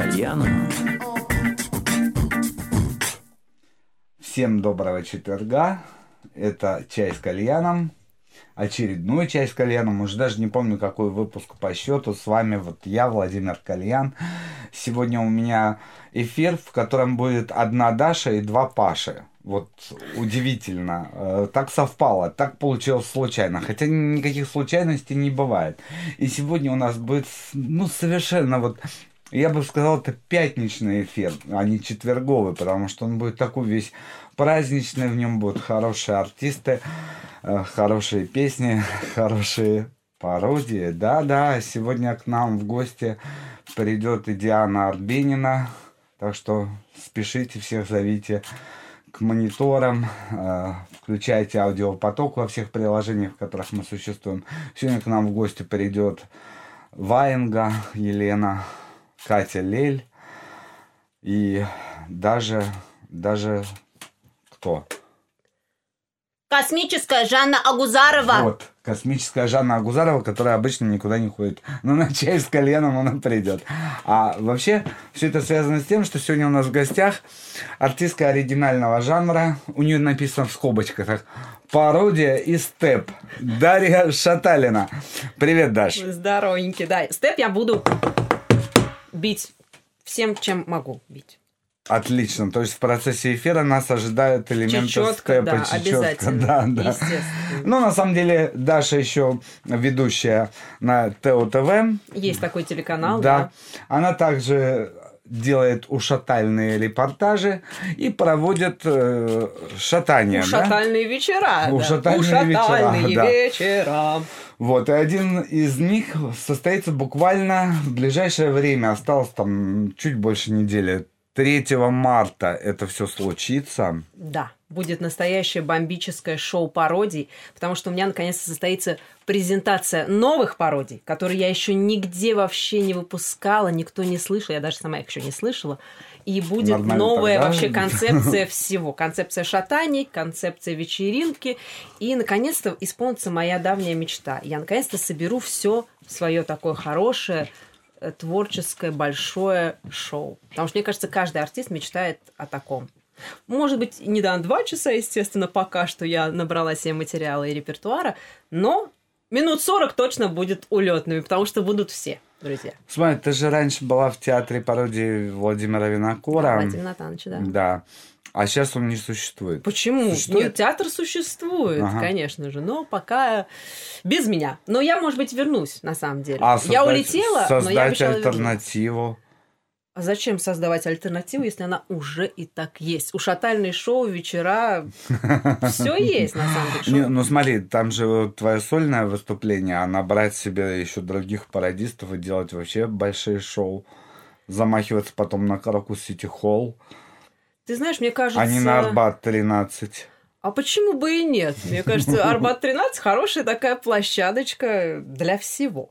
кальяном. Всем доброго четверга. Это чай с кальяном. Очередной чай с кальяном. Уже даже не помню, какой выпуск по счету. С вами вот я, Владимир Кальян. Сегодня у меня эфир, в котором будет одна Даша и два Паши. Вот удивительно. Э, Так совпало, так получилось случайно. Хотя никаких случайностей не бывает. И сегодня у нас будет, ну, совершенно вот я бы сказал, это пятничный эфир, а не четверговый, потому что он будет такой весь праздничный, в нем будут хорошие артисты, э, хорошие песни, хорошие пародии. Да-да, сегодня к нам в гости придет и Диана Арбенина, так что спешите, всех зовите к мониторам, э, включайте аудиопоток во всех приложениях, в которых мы существуем. Сегодня к нам в гости придет Ваенга Елена, Катя Лель и даже, даже кто? Космическая Жанна Агузарова. Вот, космическая Жанна Агузарова, которая обычно никуда не ходит. Но на чай с коленом она придет. А вообще, все это связано с тем, что сегодня у нас в гостях артистка оригинального жанра. У нее написано в скобочках так. Пародия и степ. Дарья Шаталина. Привет, Даш. Здоровенький, да. Степ я буду бить всем, чем могу бить. Отлично. То есть в процессе эфира нас ожидают элементы Чечетка, степа, да, чечетка. обязательно. Да, да. Ну, на самом деле, Даша еще ведущая на ТО-ТВ. Есть такой телеканал, Да. да. Она также делает ушатальные репортажи и проводит э, шатание. да? Ушатальные вечера. да. Ушатальные Ушатальные вечера, да. вечера. Вот, и один из них состоится буквально в ближайшее время. Осталось там чуть больше недели. 3 марта это все случится. Да, будет настоящее бомбическое шоу пародий, потому что у меня наконец-то состоится презентация новых пародий, которые я еще нигде вообще не выпускала, никто не слышал, я даже сама их еще не слышала. И будет Нормально новая тогда. вообще концепция всего. Концепция шатаний, концепция вечеринки. И, наконец-то, исполнится моя давняя мечта. Я, наконец-то, соберу все свое такое хорошее, э, творческое, большое шоу. Потому что, мне кажется, каждый артист мечтает о таком. Может быть, не до два часа, естественно, пока что я набрала себе материала и репертуара, но минут 40 точно будет улетными, потому что будут все, друзья. Смотри, ты же раньше была в театре пародии Владимира Винокура. Владимир Натанович, да. Да. А сейчас он не существует. Почему? Существует? Нет, театр существует, Ага. конечно же, но пока без меня. Но я, может быть, вернусь, на самом деле. А я создать- улетела, но я создать обещала вернуться. А зачем создавать альтернативу, если она уже и так есть? Ушатальные шоу, вечера, все есть, на самом деле. Не, ну смотри, там же вот твое сольное выступление, а набрать себе еще других пародистов и делать вообще большие шоу. Замахиваться потом на Каракус Сити Холл, Ты знаешь, мне кажется... а не на Арбат 13. А почему бы и нет? Мне кажется, Арбат-13 хорошая такая площадочка для всего.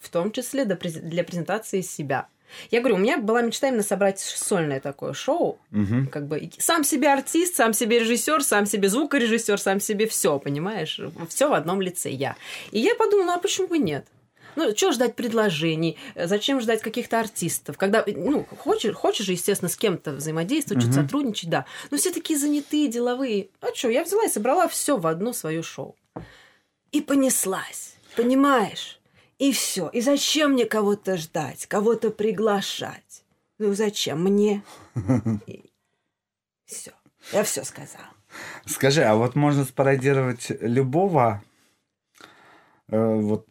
В том числе для презентации себя. Я говорю, у меня была мечта именно собрать сольное такое шоу. Мгм. Как бы сам себе артист, сам себе режиссер, сам себе звукорежиссер, сам себе все, понимаешь? Все в одном лице я. И я подумала, ну а почему бы нет? Ну, что ждать предложений? Зачем ждать каких-то артистов? Когда, ну, хочешь, хочешь же, естественно, с кем-то взаимодействовать, что-то Мгм. сотрудничать, да. Но все такие занятые, деловые. А что, я взяла и собрала все в одно свое шоу. И понеслась, понимаешь? И все. И зачем мне кого-то ждать, кого-то приглашать? Ну, зачем мне? Все. Я все сказала. Скажи, а вот можно спародировать любого, э, вот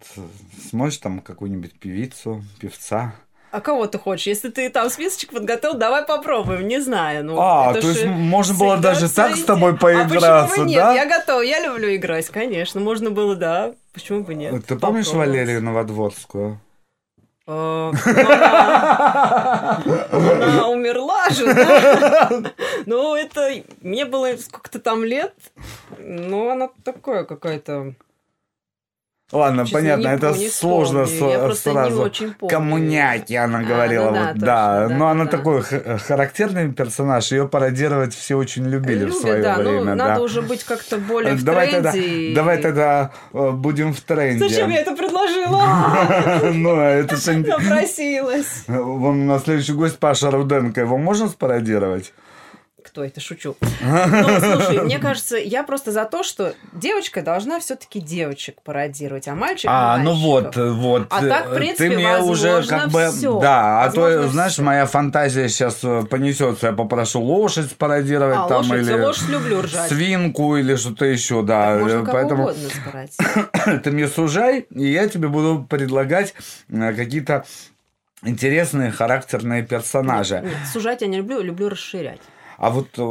сможешь там какую-нибудь певицу, певца? А кого ты хочешь? Если ты там списочек подготовил, давай попробуем. Не знаю. Ну, А, то есть можно было даже так с тобой А почему поиграться, бы нет? да? Я готова, я люблю играть, конечно. Можно было, да. Почему бы нет? Ты помнишь. Валерию Новодворскую? Э, ну, Она умерла же, да? Ну, это... Мне было сколько-то там лет. Ну, она такое какая-то... Ладно, Честно, понятно, не это не сложно. Я не сразу. помню. Коммуняки, она А, говорила, ну да, вот, точно, да. да, Но она да. такой х- характерный персонаж, ее пародировать все очень любили в Любят, свое да, время. ну, да. надо уже быть как-то более в давай тогда, тренде. давай тогда э, будем в тренде. Зачем я это предложила? Ну, а это же... Напросилась. Вон у нас следующий гость Паша Руденко. Его можно спародировать? Кто это? Шучу. Ну, слушай, мне кажется, я просто за то, что девочка должна все-таки девочек пародировать, а мальчик А, ну вот, вот. А так, в э, принципе, ты мне уже как бы... всё. Да, а Возможно то, знаешь, всё. моя фантазия сейчас понесется. Я попрошу лошадь спародировать А, там лошадь, или... лошадь люблю ржать. Свинку или что-то еще, да. Так можно Э, Поэтому угодно ты мне сужай, и я тебе буду предлагать э, какие-то интересные характерные персонажи. Нет, сужать я не люблю, люблю расширять. А вот э,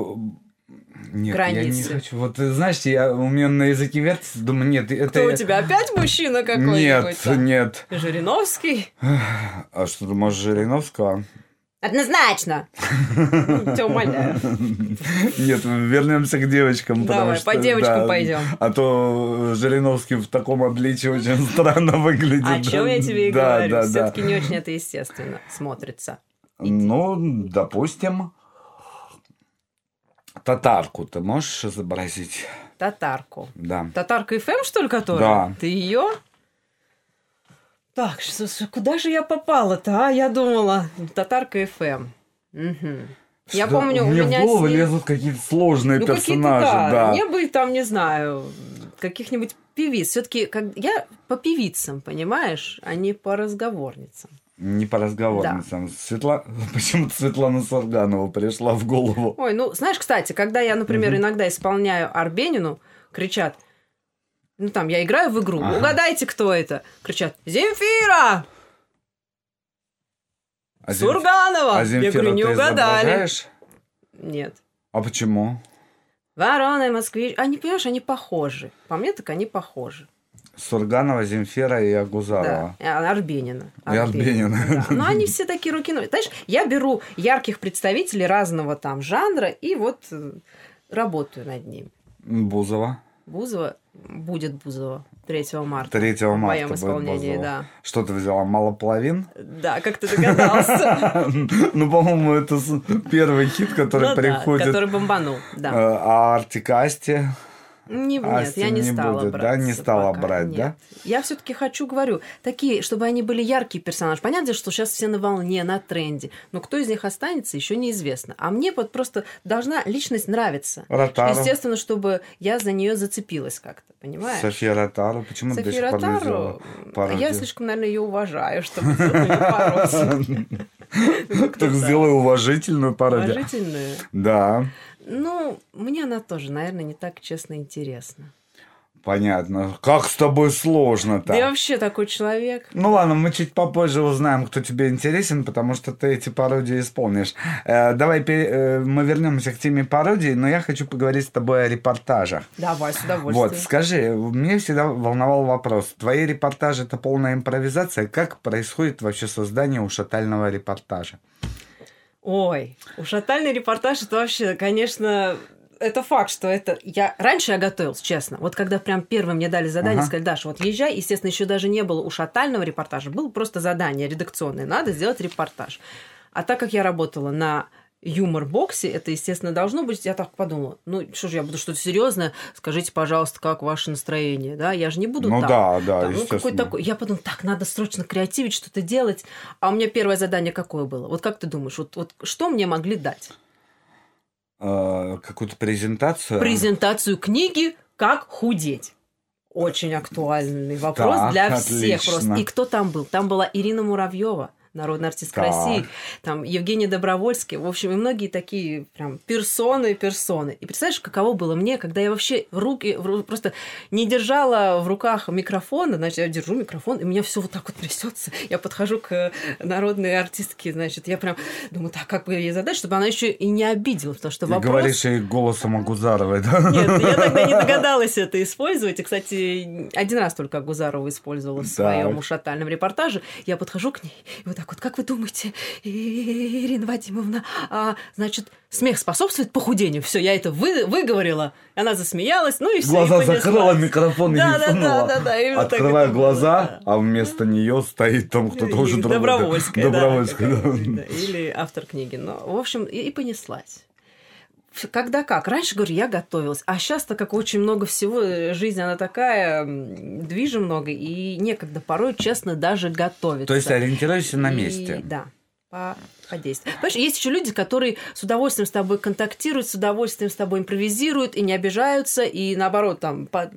нет, я не Границы. хочу. Вот э, знаешь, я у меня на языке вертится, думаю, нет, это. Кто у тебя опять мужчина какой-нибудь? Нет, а? нет. Жириновский? А что ты можешь Жириновского? Однозначно. Тебя умоляю. Нет, вернемся к девочкам. Давай, что, по девочкам да, пойдем. А то Жириновский в таком обличии очень странно выглядит. О чем я тебе и Да, говорю. да, да. Все-таки не очень это естественно смотрится. Ну, допустим, татарку ты можешь изобразить? Татарку. Да. Татарка ФМ, что ли, которая? Да. Ты ее? Так, что- что- куда же я попала-то, а? Я думала, Татарка ФМ. Мгм. Я Что-то помню, у меня в голову ним- лезут какие-то сложные Ну, персонажи, да. да. Мне бы там, не знаю, каких-нибудь певиц. Все-таки как... я по певицам, понимаешь, а не по разговорницам. Не по разговорницам. Светла... Почему-то Светлана Сурганова пришла в голову. Ой, ну, знаешь, кстати, когда я, например, Мгм. иногда исполняю Арбенину, кричат, ну, там, я играю в игру, Ага. угадайте, кто это? Кричат, Земфира! А Сурганова! А я Земфира говорю, не угадали. Нет. А почему? Ворона, москвич. Они, понимаешь, они похожи. По мне, так они похожи. Сурганова, Земфира и Агузарова. Да. А, Арбенина. И Арбенина. Да. Но они все такие руки. Знаешь, я беру ярких представителей разного там жанра и вот э, работаю над ними. Бузова. Бузова будет Бузова 3 марта. 3 В моем марта исполнении, Бузова. да. Что ты взяла? Мало половин? Да, как ты догадался. Ну, по-моему, это первый хит, который Ну приходит. который бомбанул, Э, да. А Артикасти? Не, нет, Асти я не, не стала будет, да? брать. Не стала брать, да? Я все-таки хочу, говорю, такие, чтобы они были яркие персонажи. Понятно, что сейчас все на волне, на тренде. Но кто из них останется, еще неизвестно. А мне вот просто должна личность нравиться. Ротару. Естественно, чтобы я за нее зацепилась как-то, понимаешь? София Ротару. Почему ты София не Ротару, я слишком, наверное, ее уважаю, чтобы бороться. Так сделай уважительную пародию. Уважительную. Да, Ну, мне она тоже, наверное, не так честно интересна. Понятно. Как с тобой сложно-то? Я вообще такой человек. Ну ладно, мы чуть попозже узнаем, кто тебе интересен, потому что ты эти пародии исполнишь. Э, давай пере- э, мы вернемся к теме пародии, но я хочу поговорить с тобой о репортажах. Давай, с Вот, удовольствием. скажи, мне всегда волновал вопрос. Твои репортажи это полная импровизация. Как происходит вообще создание ушатального репортажа? Ой, ушатальный репортаж это вообще, конечно, это факт, что это... Я... Раньше я готовилась, честно. Вот когда прям первым мне дали задание, Ага. сказали, Даша, вот езжай. Естественно, еще даже не было ушатального репортажа. Было просто задание редакционное. Надо сделать репортаж. А так как я работала на юмор-боксе, это, естественно, должно быть. Я так подумала, ну, что же, я буду что-то серьезное, скажите, пожалуйста, как ваше настроение, да? Я же не буду ну так. да, да, Там, ну, какой такой. Я подумала, так, надо срочно креативить, что-то делать. А у меня первое задание какое было? Вот как ты думаешь, вот, вот что мне могли дать? Э, какую-то презентацию? Презентацию книги «Как худеть». Очень актуальный вопрос Так, для всех отлично. просто. И кто там был? Там была Ирина Муравьева, народная артистка Так. России, там Евгений Добровольский, в общем, и многие такие прям персоны, персоны. И представляешь, каково было мне, когда я вообще руки просто не держала в руках микрофона, значит, я держу микрофон, и у меня все вот так вот трясется. Я подхожу к народной артистке, значит, я прям думаю, так, как бы ей задать, чтобы она еще и не обиделась, потому что Ты вопрос... говоришь ей голосом Агузаровой, да? Нет, я тогда не догадалась это использовать. И, кстати, один раз только Гузарова использовала в своем ушатальном репортаже. Я подхожу к ней и вот так так вот, как вы думаете, Ирина Вадимовна, а, значит, смех способствует похудению? Все, я это вы, выговорила. Она засмеялась, ну и все. Глаза закрыла, микрофон да, не да, да, да, да, Открываю глаза, было, да. а вместо нее стоит там кто-то уже другой. Добровольская, Добровольская, да, да. Или автор книги. Ну, в общем, и, и понеслась когда как. Раньше, говорю, я готовилась. А сейчас-то, как очень много всего, э, жизнь, она такая, движа много, и некогда порой, честно, даже готовиться. То есть ориентируешься на месте. И, да, по, по действию. Понимаешь, есть еще люди, которые с удовольствием с тобой контактируют, с удовольствием с тобой импровизируют и не обижаются, и наоборот, там, по...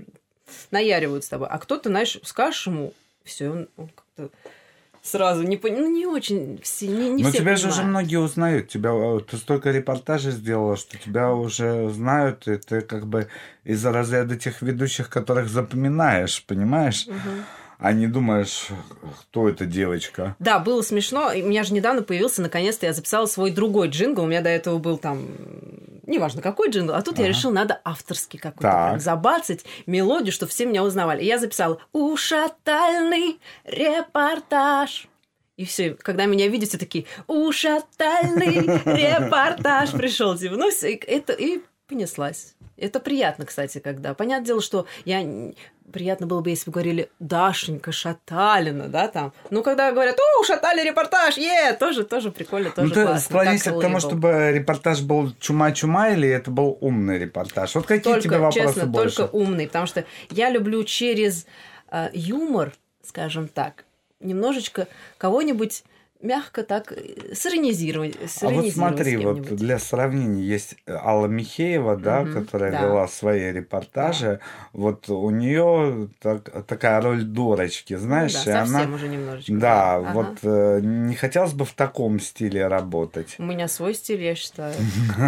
наяривают с тобой. А кто-то, знаешь, скажешь ему, все, он, он как-то сразу не ну не очень все, не, не Но все тебя понимают. же уже многие узнают, тебя э, ты столько репортажей сделала, что тебя уже знают, и ты как бы из-за разряда тех ведущих, которых запоминаешь, понимаешь? Угу. А не думаешь, кто эта девочка? Да, было смешно. У меня же недавно появился, наконец-то я записала свой другой джингл. У меня до этого был там неважно какой джингл, а тут ага. я решила, надо авторский какой-то забацать мелодию, чтобы все меня узнавали. И я записала «Ушатальный репортаж». И все, когда меня видят, все такие «Ушатальный репортаж» пришел. Типа, ну, все, это и понеслась. Это приятно, кстати, когда. Понятное дело, что я приятно было бы, если бы говорили Дашенька Шаталина, да, там. Ну, когда говорят, о, Шатали репортаж, е, тоже, тоже прикольно, тоже ну, классно. склонишься к тому, чтобы репортаж был чума-чума или это был умный репортаж? Вот какие только, тебе вопросы честно, больше? только умный, потому что я люблю через э, юмор, скажем так, немножечко кого-нибудь мягко так э, сиронизировать. А вот смотри, вот для сравнения есть Алла Михеева, да, угу, которая да. вела свои репортажи. Да. Вот у нее так, такая роль дурочки, знаешь, ну, да, и совсем она. уже немножечко. Да, ага. вот э, не хотелось бы в таком стиле работать. У меня свой стиль, я считаю,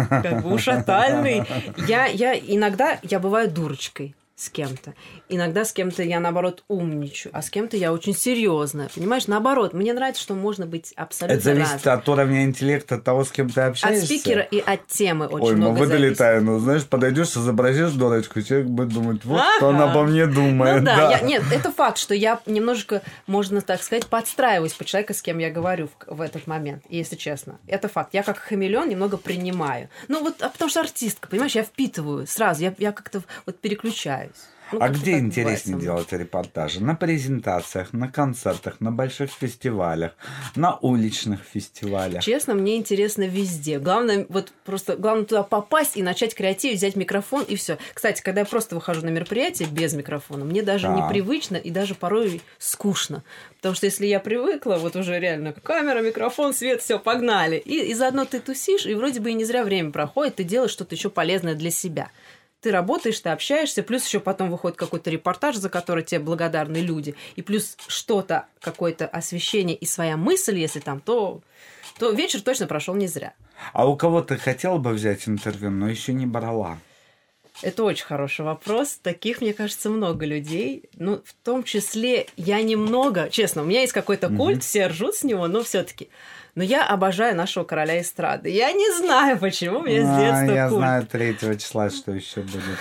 как бы ушатальный. Я, я иногда я бываю дурочкой с кем-то. Иногда с кем-то я, наоборот, умничаю, а с кем-то я очень серьезная. Понимаешь, наоборот, мне нравится, что можно быть абсолютно Это зависит разным. от уровня интеллекта от того, с кем ты общаешься. От спикера и от темы очень Ой, много мы выдали зависит. тайну. Знаешь, подойдешь, изобразишь дурочку, человек будет думать, вот ага. что она обо мне думает. Ну да, да. Я, нет, это факт, что я немножечко, можно так сказать, подстраиваюсь под человека, с кем я говорю в, в этот момент, если честно. Это факт. Я как хамелеон немного принимаю. Ну вот, а потому что артистка, понимаешь, я впитываю сразу, я, я как-то вот переключаюсь. Ну, а где интереснее делать репортажи? На презентациях, на концертах, на больших фестивалях, на уличных фестивалях? Честно, мне интересно везде. Главное, вот просто главное туда попасть и начать креатив, взять микрофон и все. Кстати, когда я просто выхожу на мероприятие без микрофона, мне даже так. непривычно и даже порой скучно. Потому что если я привыкла, вот уже реально камера, микрофон, свет, все, погнали. И, и заодно ты тусишь, и вроде бы и не зря время проходит, ты делаешь что-то еще полезное для себя ты работаешь, ты общаешься, плюс еще потом выходит какой-то репортаж, за который тебе благодарны люди, и плюс что-то, какое-то освещение и своя мысль, если там, то, то вечер точно прошел не зря. А у кого ты хотела бы взять интервью, но еще не брала? Это очень хороший вопрос. Таких, мне кажется, много людей. Ну, в том числе я немного, честно, у меня есть какой-то культ, mm-hmm. все ржут с него, но все-таки но я обожаю нашего короля эстрады. Я не знаю, почему мне с детства а, Я культ. знаю третьего числа, что еще будет.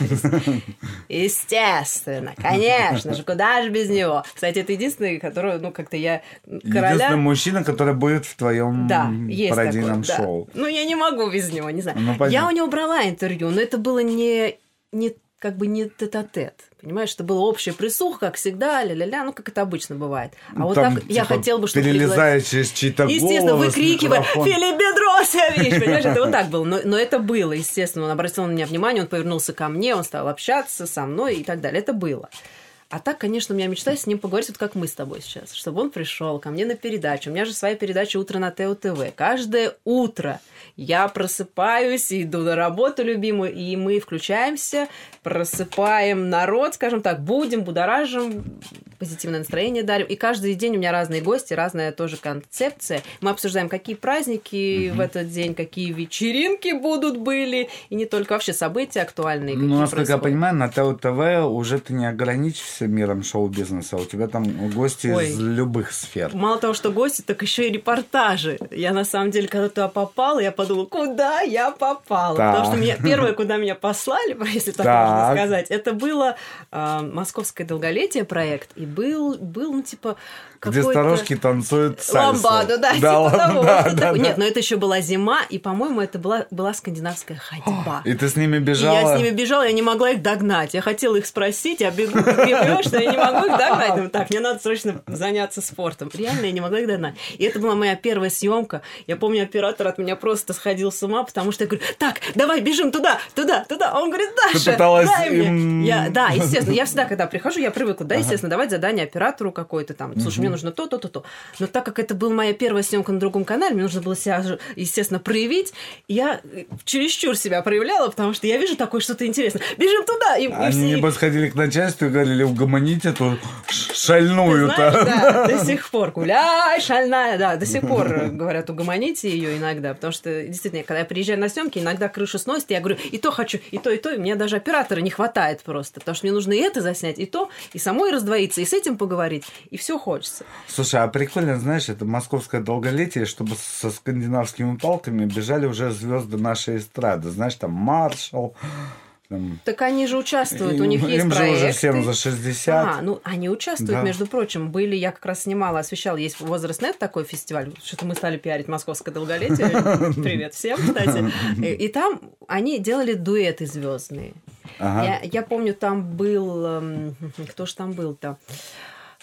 Естественно, конечно же, куда же без него. Кстати, это единственный, который, ну, как-то я короля... Единственный мужчина, который будет в твоем да, пародийном такой, шоу. Да. Ну, я не могу без него, не знаю. Ну, я у него брала интервью, но это было не, не как бы не тет-а-тет. Понимаешь, это было общее присух, как всегда, ля-ля-ля, ну, как это обычно бывает. А вот Там, так я типа, хотел бы, чтобы... Перелезая через чьи-то Естественно, голос, выкрикивая микрофон. «Филипп Бедросович!» Понимаешь, это вот так было. Но, но это было, естественно. Он обратил на меня внимание, он повернулся ко мне, он стал общаться со мной и так далее. Это было. А так, конечно, у меня мечта с ним поговорить, вот как мы с тобой сейчас, чтобы он пришел ко мне на передачу. У меня же своя передача «Утро на ТВ». Каждое утро я просыпаюсь, иду на работу любимую, и мы включаемся, просыпаем народ, скажем так, будем, будоражим, позитивное настроение дарим. И каждый день у меня разные гости, разная тоже концепция. Мы обсуждаем, какие праздники mm-hmm. в этот день, какие вечеринки будут были, и не только вообще события актуальные. Ну, насколько я понимаю, на ТВ уже ты не ограничишься миром шоу-бизнеса, у тебя там гости Ой. из любых сфер. Мало того, что гости, так еще и репортажи. Я на самом деле, когда туда попала, я подумала, куда я попала? Так. Потому что меня, первое, куда меня послали, если так, так. можно сказать, это было э, московское долголетие проект, и был, был, ну, типа, Где старушки танцуют сальсу. Ламбаду, да, да, типа ла- того. да, да, да. Нет, но это еще была зима, и, по-моему, это была, была скандинавская ходьба. И ты с ними И бежала? я с ними бежала, я не могла их догнать. Я хотела их спросить, я бегу, понимаю, что я не могу их догнать. Думаю, так, мне надо срочно заняться спортом. Реально, я не могла их догнать. И это была моя первая съемка. Я помню, оператор от меня просто сходил с ума, потому что я говорю, так, давай, бежим туда, туда, туда. А он говорит, Даша, пыталась дай мне. им- Я, да, естественно. Я всегда, когда прихожу, я привыкла, да, естественно, давать задание оператору какое-то там. Слушай, мне нужно то, то, то, то. Но так как это была моя первая съемка на другом канале, мне нужно было себя, естественно, проявить. Я э, чересчур себя проявляла, потому что я вижу такое что-то интересное. Бежим туда! И, и Они, все- небось, ходили к начальству и говорили, угомонить эту шальную-то. да, до сих пор. Гуляй, шальная, да, до сих пор э, говорят, угомоните ее иногда, потому что, действительно, когда я приезжаю на съемки, иногда крышу сносит, и я говорю, и то хочу, и то, и то, и мне даже оператора не хватает просто, потому что мне нужно и это заснять, и то, и самой раздвоиться, и с этим поговорить, и все хочется. Слушай, а прикольно, знаешь, это московское долголетие, чтобы со скандинавскими палками бежали уже звезды нашей эстрады. Знаешь, там Маршал. Там... Так они же участвуют, у Им- них есть им же проекты. уже всем за 60. А, ну они участвуют, Да. между прочим. Были, я как раз снимала, освещала, есть возраст нет такой фестиваль, что-то мы стали пиарить московское долголетие. Привет всем, кстати. И, там они делали дуэты звездные. Ага. Я, я помню, там был... эм, Кто же там был-то?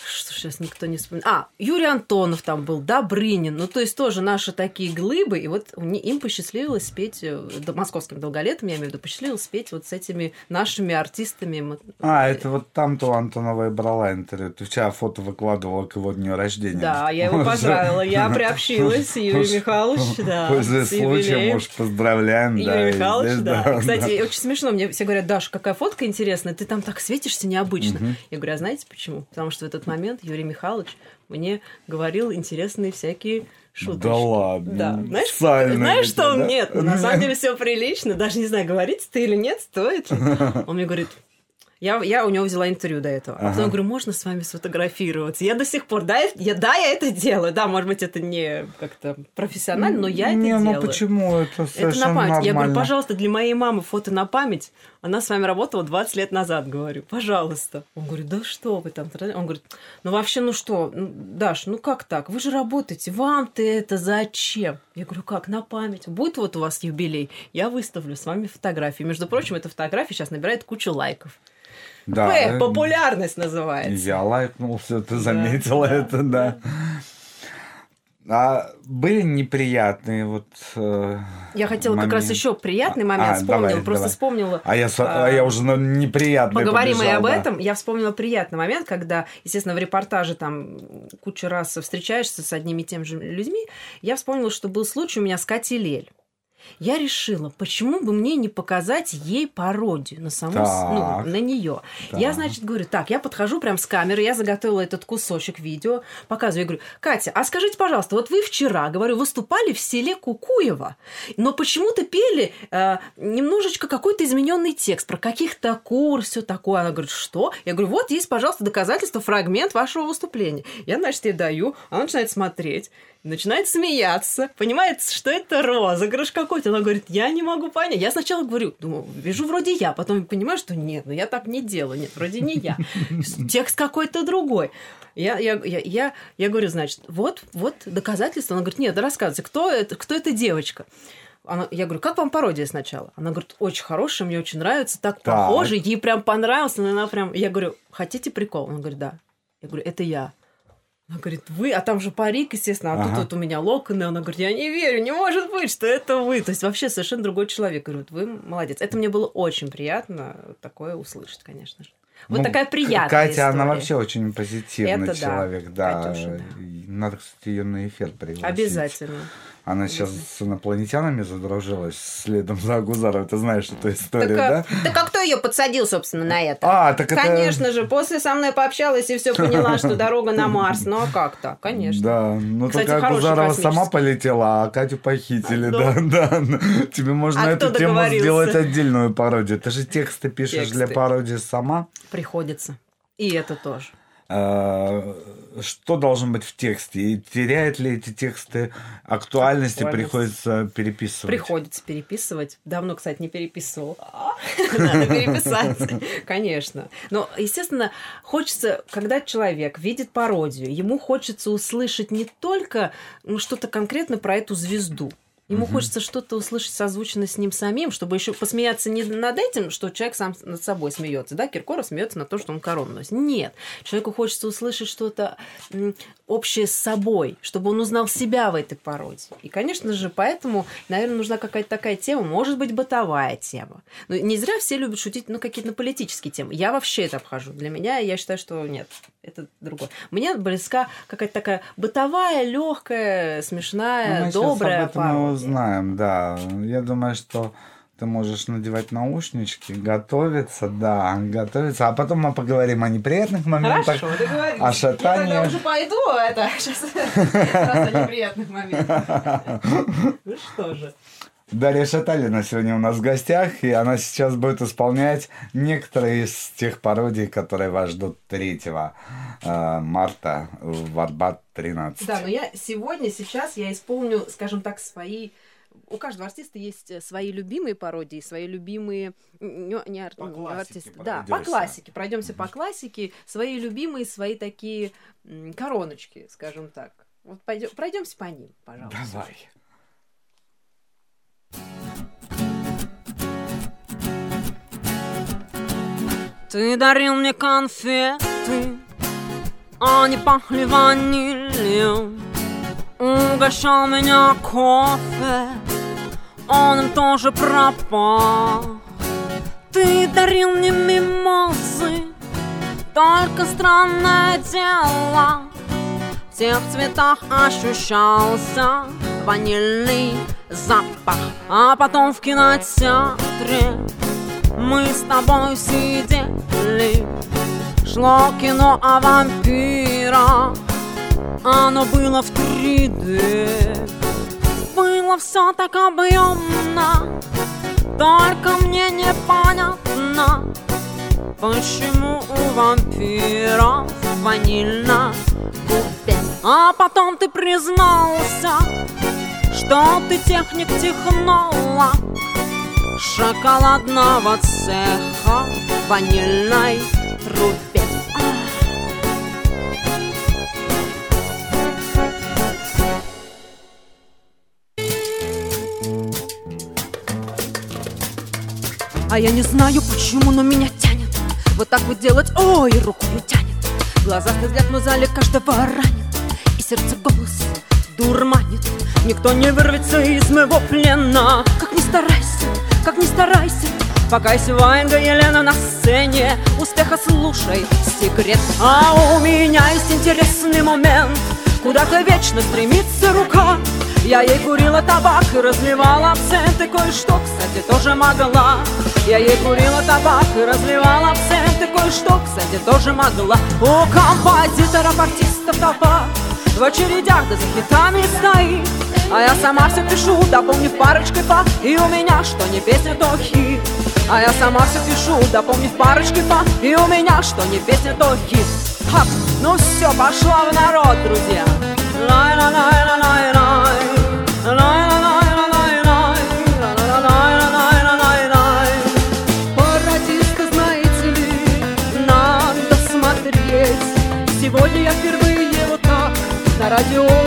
Что сейчас никто не вспомнит. А, Юрий Антонов там был, Добрынин. Ну, то есть тоже наши такие глыбы. И вот им посчастливилось спеть, э, да, московским долголетом, я имею в виду, посчастливилось спеть вот с этими нашими артистами. А, это вот там-то у Антонова и брала интервью. Ты вчера фото выкладывала к его дню рождения. Да, я его поздравила, я приобщилась, Юрий Михайлович, да. Пользуясь случаем, уж поздравляем. Юрий Михайлович, да. Кстати, очень смешно, мне все говорят, Даша, какая фотка интересная, ты там так светишься необычно. Я говорю, а знаете почему? Потому что этот момент Юрий Михайлович мне говорил интересные всякие шуточки. Да ладно. Да. Знаешь, Сальные знаешь, что он да? нет? На самом деле все прилично. Даже не знаю, говорить ты или нет, стоит. ли. Он мне говорит, я, я у него взяла интервью до этого. А потом Ага. я говорю, можно с вами сфотографироваться? Я до сих пор, да, я, да, я это делаю. Да, может быть, это не как-то профессионально, но я это Не, делаю. ну почему? Это Это совершенно на память. Я говорю, нормально. пожалуйста, для моей мамы фото на память. Она с вами работала 20 лет назад, говорю. Пожалуйста. Он говорит, да что вы там? Он говорит, ну вообще, ну что, ну, Даш, ну как так? Вы же работаете, вам-то это зачем? Я говорю, как, на память? Будет вот у вас юбилей, я выставлю с вами фотографии. Между прочим, эта фотография сейчас набирает кучу лайков. Да. П, популярность называется. Я лайкнул, все, ты Да, заметила да, это, да. А были неприятные вот... э, Я хотела как раз момент? еще приятный момент А, вспомнила, давай, просто давай. вспомнила. А я, а А, я уже на неприятные Поговорим и побежал, об да. этом. Я вспомнила приятный момент, когда, естественно, в репортаже там кучу раз встречаешься с одними и теми же людьми. Я вспомнила, что был случай у меня с Катей Лель. Я решила, почему бы мне не показать ей пародию на саму, ну, Так. на нее. Я, значит, говорю, так, я подхожу прям с камеры, я заготовила этот кусочек видео, показываю, я говорю, Катя, а скажите, пожалуйста, вот вы вчера, говорю, выступали в селе Кукуево, но почему-то пели э, немножечко какой-то измененный текст про каких-то кур, все такое. Она говорит, что? Я говорю, вот есть, пожалуйста, доказательство, фрагмент вашего выступления. Я, значит, ей даю, она начинает смотреть, начинает смеяться, понимает, что это розыгрыш какой-то. Она говорит, я не могу понять. Я сначала говорю, думаю, вижу вроде я, потом понимаю, что нет, ну я так не делаю, нет, вроде не я. Текст какой-то другой. Я, я, я, я, я говорю, значит, вот, вот доказательство. Она говорит, нет, да рассказывайте, кто это, кто эта девочка? Она, я говорю, как вам пародия сначала? Она говорит, очень хорошая, мне очень нравится, так, Так. похоже, ей прям понравилось, она прям... Я говорю, хотите прикол? Она говорит, да. Я говорю, это я. Она говорит, вы, а там же парик, естественно, а тут Ага. вот у меня локоны. Она говорит, я не верю, не может быть, что это вы. То есть вообще совершенно другой человек. Я говорю, вот вы молодец. Это мне было очень приятно такое услышать, конечно же. Вот Ну, такая приятная Катя, она история. вообще очень позитивный Это да. человек, да. Катюша, да. Надо, кстати, ее на эфир пригласить. Обязательно. Она сейчас с инопланетянами задружилась следом за Агузаром. Ты знаешь эту историю, так, да? так а кто ее подсадил, собственно, на это? А, так это... Конечно же, после со мной пообщалась и все поняла, что дорога на Марс. Ну а как так? Конечно. Да, ну Кстати, только Агузарова сама полетела, а Катю похитили, А, да, да. Тебе можно А эту тему сделать отдельную пародию. Ты же тексты пишешь Тексты. для пародии сама. Приходится. И это тоже. Э, что должно быть в тексте? И теряют ли эти тексты актуальности, Актуальность. приходится переписывать? Приходится переписывать. Давно, кстати, не переписывал. Надо переписать, конечно. Но, естественно, хочется, когда человек видит пародию, ему хочется услышать не только ну, что-то конкретно про эту звезду, Ему угу. хочется что-то услышать созвучно с ним самим, чтобы еще посмеяться не над этим, что человек сам над собой смеется. Да, Киркоров смеется на то, что он корону носит. Нет. Человеку хочется услышать что-то общее с собой, чтобы он узнал себя в этой пародии. И, конечно же, поэтому, наверное, нужна какая-то такая тема, может быть, бытовая тема. Но не зря все любят шутить, ну, какие-то на политические темы. Я вообще это обхожу. Для меня, я считаю, что нет, это другое. Мне близка какая-то такая бытовая, легкая, смешная, ну, добрая об этом пародия знаем, да. Я думаю, что ты можешь надевать наушнички, готовиться, да, готовиться, а потом мы поговорим о неприятных моментах, Хорошо, договорились. о шатании. Я тогда уже пойду, это сейчас о неприятных моментах. Ну что же. Дарья Шаталина сегодня у нас в гостях, и она сейчас будет исполнять некоторые из тех пародий, которые вас ждут 3 э, марта в Арбат 13. Да, но я сегодня, сейчас я исполню, скажем так, свои у каждого артиста есть э, свои любимые пародии, свои любимые не, не, по не артисты. Да, по классике. Пройдемся по классике. Свои любимые, свои такие короночки, скажем так. Вот пойдем, пройдемся по ним, пожалуйста. Давай. Ты дарил мне конфеты, они пахли ванилью. Угощал меня кофе, он им тоже пропах Ты дарил мне мимозы, только странное дело. В тех цветах ощущался ванильный запах. А потом в кинотеатре мы с тобой сидели. Шло кино о вампирах. Оно было в 3D Было все так объемно Только мне непонятно Почему у вампиров ванильно губе А потом ты признался Что ты техник технола шоколадного цеха ванильной трубе. А я не знаю почему, но меня тянет Вот так вот делать, ой, руку не тянет Глазастый взгляд мой зале каждого ранит И сердце голос дурманит. Никто не вырвется из моего плена. Как ни старайся, как ни старайся Пока Ваенга Елена на сцене. Успеха слушай секрет. А у меня есть интересный момент. Куда-то вечно стремится рука я ей курила табак и разливала абсент И кое-что, кстати, тоже могла. Я ей курила табак и разливала абсент И кое-что, кстати, тоже могла. У композиторов, артистов табак В очередях да за хитами стоит. А я сама все пишу, дополнив парочкой па И у меня что не песня, то хит. А я сама все пишу, дополнив парочкой па И у меня что не песня, то хит. Хап, ну все, пошла в народ, друзья. Лай-ла-лай-ла-лай-лай Лай-ла-лай-ла-лай-лай на радио выступаю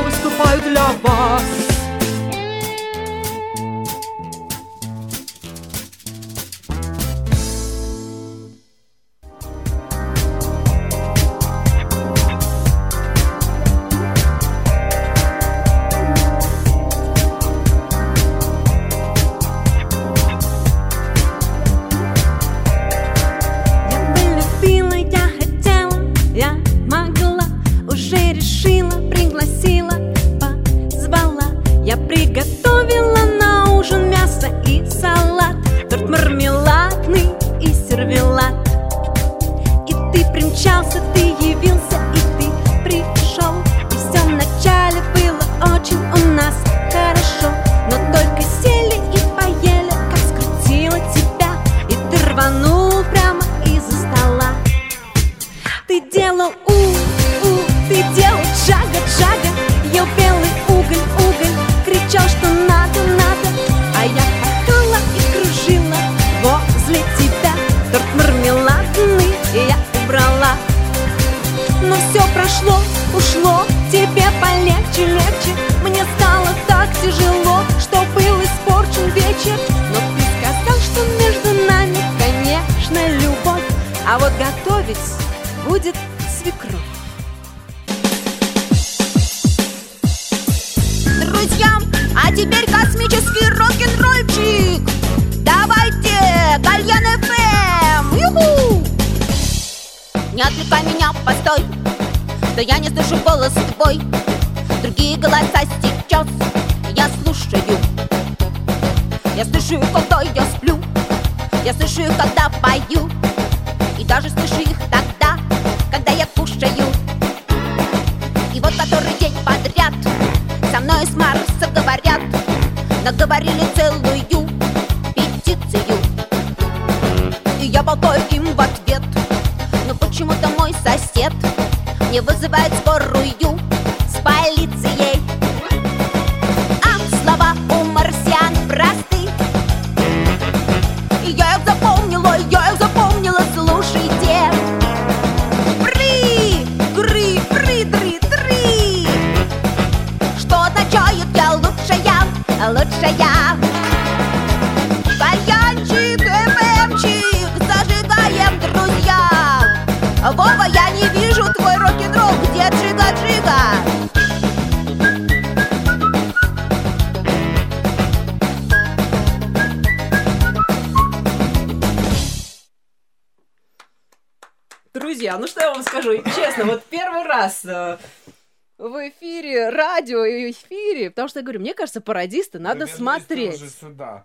что я говорю, мне кажется, пародисты надо смотреть. сюда.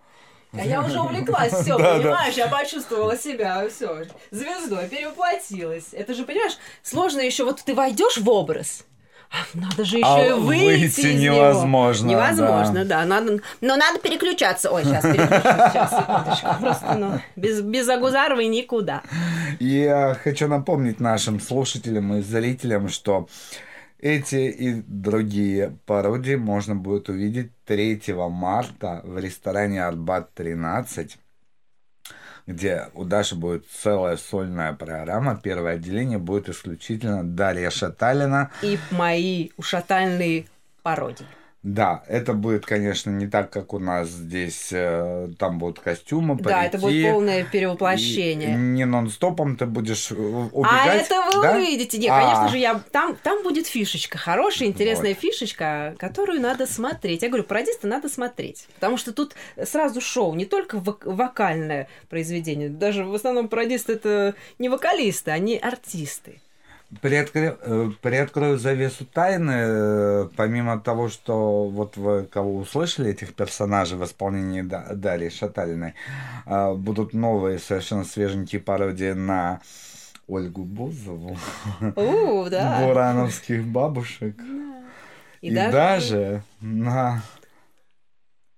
А я уже увлеклась, все, Да, да. понимаешь, я почувствовала себя, все, звездой, перевоплотилась. Это же, понимаешь, сложно еще, вот ты войдешь в образ, а надо же еще А и выйти, выйти из него. невозможно, Невозможно, да. Надо, но надо переключаться. Ой, сейчас переключусь, сейчас, секундочку. Просто, ну, без, без Агузаровой никуда. Я хочу напомнить нашим слушателям и зрителям, что эти и другие пародии можно будет увидеть 3 марта в ресторане Арбат 13, где у Даши будет целая сольная программа. Первое отделение будет исключительно Дарья Шаталина. И мои ушатальные пародии. Да, это будет, конечно, не так, как у нас здесь. э, Там будут костюмы, Да, это будет парики. полное И перевоплощение. не нон-стопом ты будешь э, А убегать. это вы да? увидите. Нет, А. конечно же, я там, там будет фишечка. Хорошая, интересная фишечка, которую надо смотреть. Я говорю, пародиста надо смотреть. Потому что тут сразу шоу, не только вок- вокальное произведение. Даже в основном пародисты это не вокалисты, они артисты. Приоткрою, э, приоткрою завесу тайны, э, помимо того, что вот вы кого услышали, этих персонажей в исполнении Да- Дарьи Шаталиной, э, будут новые совершенно свеженькие пародии на Ольгу Бузову, У, да. бурановских бабушек, и, даже... на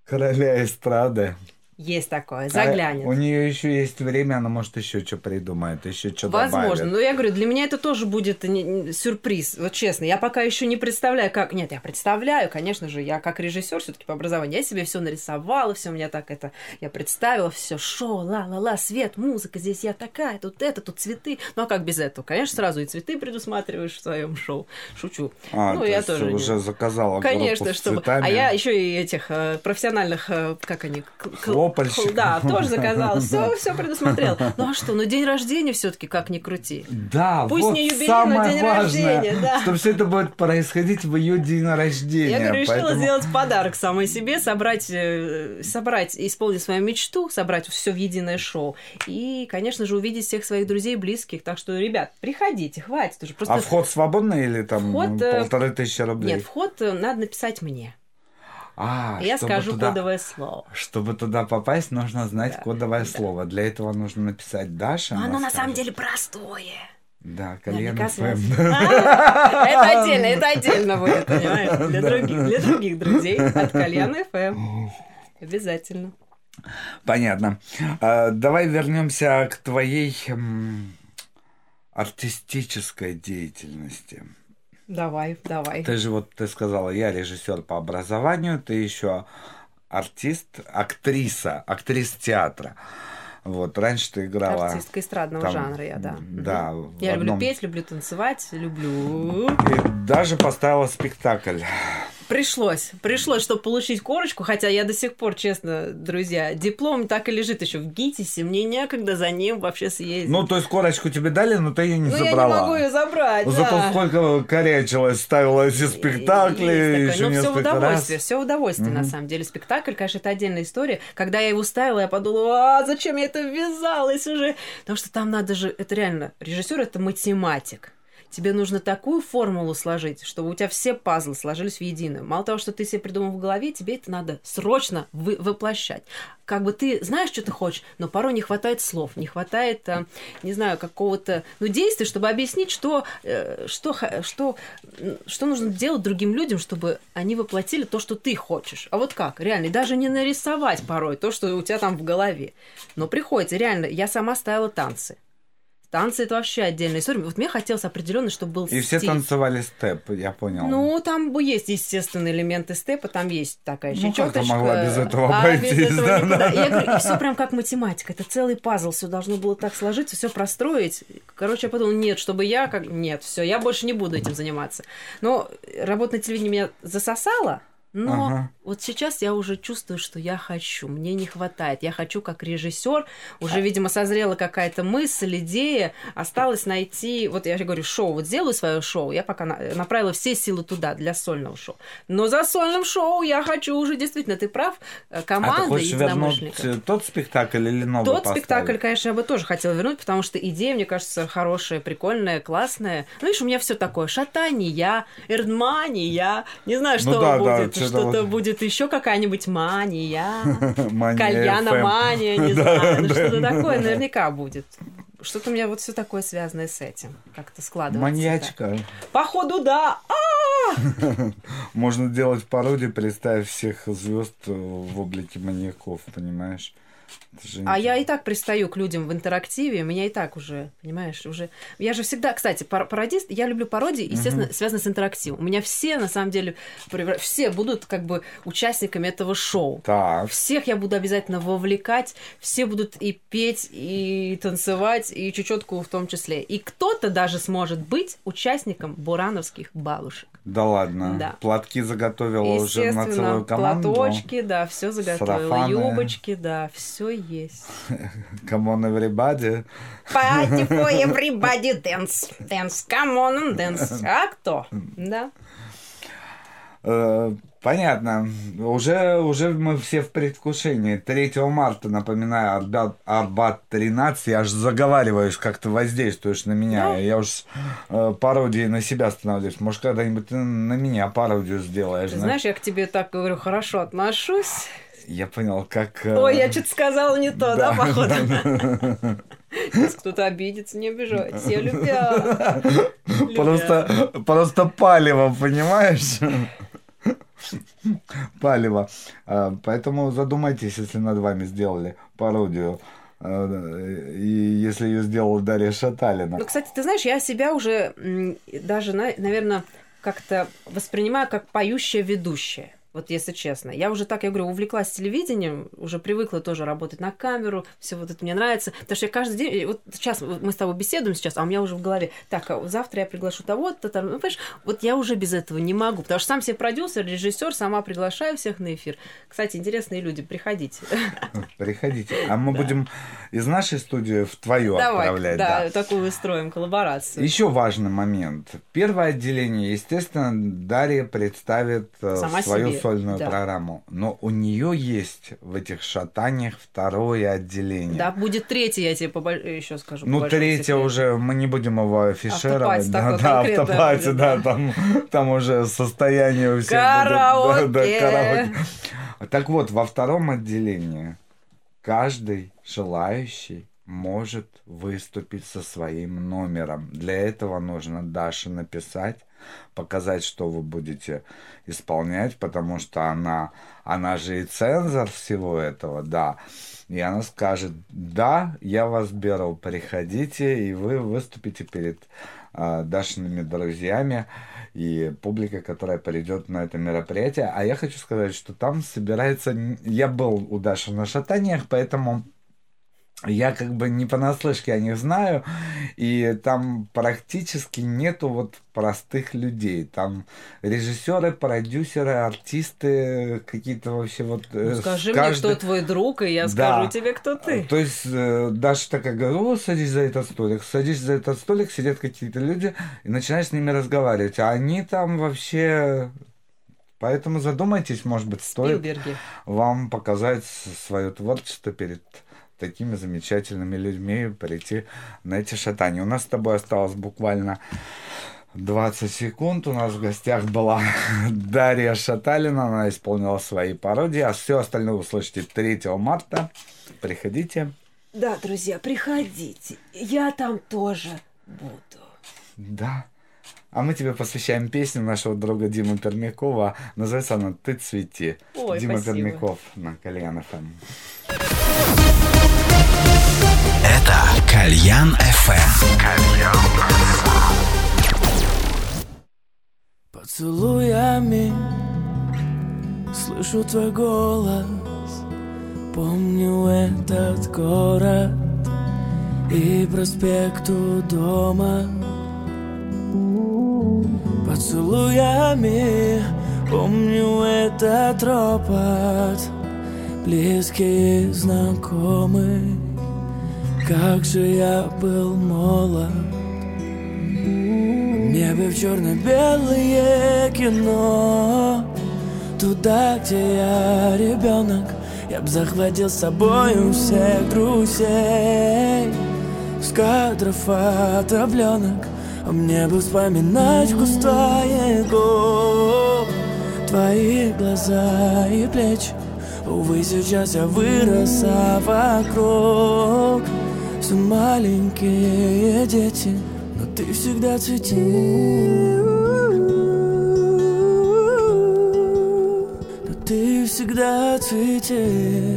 короля эстрады. Есть такое, А У заглянет. нее еще есть время, она может еще что придумает, еще что Возможно. добавит. Но я говорю, для меня это тоже будет не- сюрприз. Вот честно, я пока еще не представляю, как. Нет, я представляю, конечно же, я как режиссер все-таки по образованию, я себе все нарисовала, все у меня так это. Я представила все шоу, ла-ла-ла, свет, музыка, здесь я такая, тут это, тут цветы. Ну а как без этого? Конечно, сразу и цветы предусматриваешь в своем шоу. Шучу. А, ну, то я тоже. ты не- уже заказала Конечно, чтобы. цветами. А я еще и этих э, профессиональных, э, как они, к- к- Хлопальщиков. Да, тоже заказала. Все, все предусмотрела. Ну а что? Ну день рождения все-таки как ни крути. Да, Пусть вот не юбилей, самое но день важное, рождения, да. что все это будет происходить в ее день рождения. Я говорю, решила поэтому- сделать подарок самой себе, собрать, э, собрать, исполнить свою мечту, собрать все в единое шоу. И, конечно же, увидеть всех своих друзей и близких. Так что, ребят, приходите, хватит уже. Просто А вход свободный или там Вход, э, полторы тысячи рублей? Нет, вход э, надо написать мне. А, я скажу туда- кодовое слово. Чтобы туда попасть, нужно знать Да, кодовое да. слово. Для этого нужно написать Даша. Но оно на самом деле простое. Да, колено связано. А, Это отдельно, это отдельно будет, понимаешь? Для других, для других друзей от Кальяна ФМ. Обязательно. Понятно. А, давай вернемся к твоей артистической деятельности. Давай, давай. Ты же вот ты сказала, я режиссер по образованию, ты еще артист, актриса, актриса театра. Вот, раньше ты играла... Артистка эстрадного там, жанра я, да. Да. В Я люблю одном- петь, люблю танцевать, люблю... И даже поставила спектакль. Пришлось, пришлось, чтобы получить корочку, хотя я до сих пор, честно, друзья, диплом так и лежит еще в ГИТИСе, мне некогда за ним вообще съездить. Ну, то есть корочку тебе дали, но ты ее не Ну, я забрала. не могу ее забрать, Зато да. сколько корячилась, ставила эти спектакли, Есть еще. Но все удовольствие, раз. все удовольствие, на Мгм. самом деле. Спектакль, конечно, это отдельная история. Когда я его ставила, я подумала, а зачем я это ввязалась уже? Потому что там надо же, это реально, режиссер это математик. Тебе нужно такую формулу сложить, чтобы у тебя все пазлы сложились в единую. Мало того, что ты себе придумал в голове, тебе это надо срочно вы- воплощать. Как бы ты знаешь, что ты хочешь, но порой не хватает слов, не хватает, а, не знаю, какого-то ну, действия, чтобы объяснить, что, э, что, что, что нужно делать другим людям, чтобы они воплотили то, что ты хочешь. А вот как? Реально, даже не нарисовать порой то, что у тебя там в голове. Но приходится, реально, я сама ставила танцы. Танцы это вообще отдельная история. Вот мне хотелось определенно, чтобы был И все стиль. танцевали степ, я понял. Ну, там есть, естественные элементы степа, там есть такая Ну, ты чечёточка. могла без этого а обойтись, без этого да, никуда. да. Я говорю, все прям как математика, это целый пазл, все должно было так сложиться, все простроить. Короче, я подумала, нет, чтобы я как... Нет, все, я больше не буду этим заниматься. Но работа на телевидении меня засосала, но Ага. вот сейчас я уже чувствую, что я хочу, мне не хватает. Я хочу как режиссер, уже, видимо, созрела какая-то мысль, идея, осталось найти, вот я же говорю, шоу, вот сделаю свое шоу, я пока на- направила все силы туда, для сольного шоу. Но за сольным шоу я хочу уже, действительно, ты прав, э, а ты команда хочешь вернуть э, тот спектакль или новый Тот поставить? спектакль, конечно, я бы тоже хотела вернуть, потому что идея, мне кажется, хорошая, прикольная, классная. Ну, видишь, у меня все такое. Шатания, эрдмания, не знаю, Ну что да, да, будет. что-то Что-то будет еще какая-нибудь мания, Мания кальяна FM. мания, не знаю. Ну, что-то такое наверняка будет. Что-то у меня вот все такое связанное с этим. Как-то складывается. Маньячка. Походу, да. А, Можно делать пародию, представив всех звезд в облике маньяков, понимаешь? А я и так пристаю к людям в интерактиве, меня и так уже, понимаешь, уже... Я же всегда, кстати, пар- пародист, я люблю пародии, естественно, связанные с интерактивом. У меня все, на самом деле, все будут как бы участниками этого шоу. Так. Всех я буду обязательно вовлекать, все будут и петь, и танцевать, и чечетку в том числе. И кто-то даже сможет быть участником бурановских бабушек. Да ладно. Да. Платки заготовила уже на целую команду. платочки, да, все заготовила, Сарафаны. юбочки, да, все есть. Come on, everybody. Party for everybody dance. Dance, come on and dance. А кто? Да. Понятно. Уже, уже мы все в предвкушении. 3 марта, напоминаю, Арбат, Арбат 13. Я аж заговариваюсь, как ты воздействуешь на меня. Да. Я уж э, пародией на себя становлюсь. Может, когда-нибудь ты на меня пародию сделаешь. Ты знаешь? я к тебе так говорю, хорошо отношусь. Я понял, как... э, Ой, я что-то сказала не то, да, да. походу? Сейчас кто-то обидится, не обижайтесь. Я. Любя. Просто, просто палево, понимаешь? Палево. А, Поэтому задумайтесь, если над вами сделали пародию. А, И если ее сделала Дарья Шаталина. Ну, кстати, ты знаешь, я себя уже даже, наверное, как-то воспринимаю как поющая ведущая. Вот если честно. Я уже так, я говорю, увлеклась телевидением, уже привыкла тоже работать на камеру, все вот это мне нравится. Потому что я каждый день, вот сейчас мы с тобой беседуем сейчас, а у меня уже в голове, так, а завтра я приглашу того-то, там, ну, понимаешь, вот я уже без этого не могу, потому что сам себе продюсер, режиссер, сама приглашаю всех на эфир. Кстати, интересные люди, приходите. Приходите. А мы будем из нашей студии в твою Давай, отправлять. да, такую устроим коллаборацию. Еще важный момент. Первое отделение, естественно, Дарья представит э, Сама свою себе, сольную да. программу. Но у нее есть в этих шатаниях второе отделение. Да, будет третий, я тебе еще скажу. Ну, третье секрету. уже, мы не будем его афишировать. Автопати да, да, будет, да, да. там, там уже состояние у всех будет. Караоке. Да, да, караоке. Так вот, во втором отделении каждый желающий может выступить со своим номером. Для этого нужно Даше написать, показать, что вы будете исполнять, потому что она, она же и цензор всего этого, да. И она скажет, да, я вас беру, приходите, и вы выступите перед а, Дашиными друзьями и публикой, которая придет на это мероприятие. А я хочу сказать, что там собирается... Я был у Даши на шатаниях, поэтому я как бы не понаслышке о них знаю, и там практически нету вот простых людей. Там режиссеры, продюсеры, артисты, какие-то вообще вот... Ну, э, скажи каждый- мне, кто твой друг, и я Да. скажу тебе, кто ты. То есть э, Даша такая говорит, о, садись за этот столик. Садись за этот столик, сидят какие-то люди, и начинаешь с ними разговаривать. А они там вообще... Поэтому задумайтесь, может быть, стоит Спилберги. вам показать свое творчество перед такими замечательными людьми, прийти на эти шатания. У нас с тобой осталось буквально 20 секунд. У нас в гостях была Дарья Шаталина. Она исполнила свои пародии. А все остальное вы услышите 3 марта. Приходите. Да, друзья, приходите. Я там тоже буду. Да. А мы тебе посвящаем песню нашего друга Димы Пермякова. Называется она «Ты цвети». Ой, Дима спасибо. Пермяков на Кальян ФМ. Это Кальян FM. Поцелуями слышу твой голос Помню этот город и проспект у дома Поцелуями помню этот ропот Близкий и знакомый. Как же я был молод. В небе в черно-белое кино. Туда, где я ребенок Я б захватил с собой всех друзей. С кадров отравленок мне бы вспоминать вкус твоих губ Твои глаза и плечи. Увы, сейчас я вырос, а вокруг Все маленькие дети. Но ты всегда цвети Но ты всегда цвети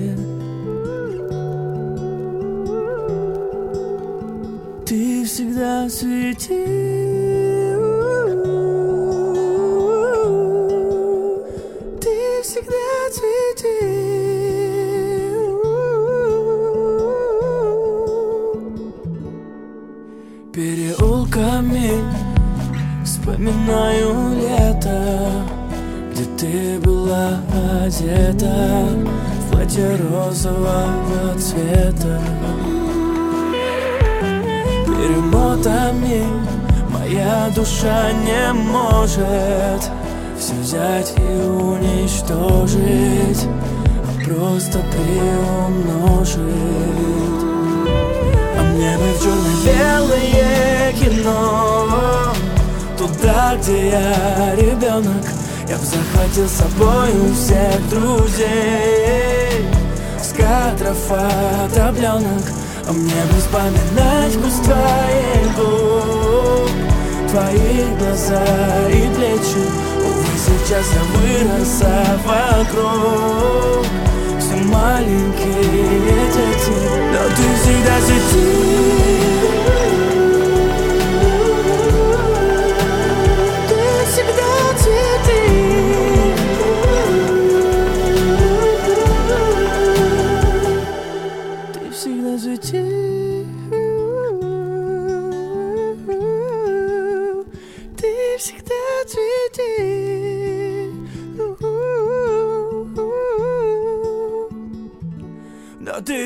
Ты всегда цвети Ты всегда цвети Переулками Вспоминаю лето Где ты была одета В платье розового цвета Перемотами Моя душа не может Все взять и уничтожить А просто приумножить. А мне бы в черно-белое кино Туда, где я ребенок Я бы захватил с собой всех друзей. С кадров отравленок А мне бы вспоминать вкус твоих губ Твои глаза и плечи. Увы, сейчас я вырос, а вокруг. Все маленькие дети. Но ты всегда цвети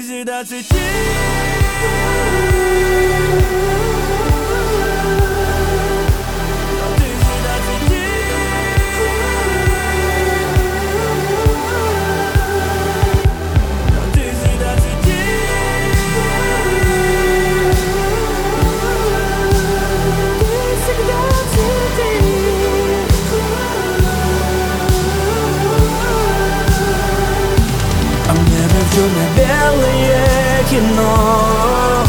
Но ты всегда кино.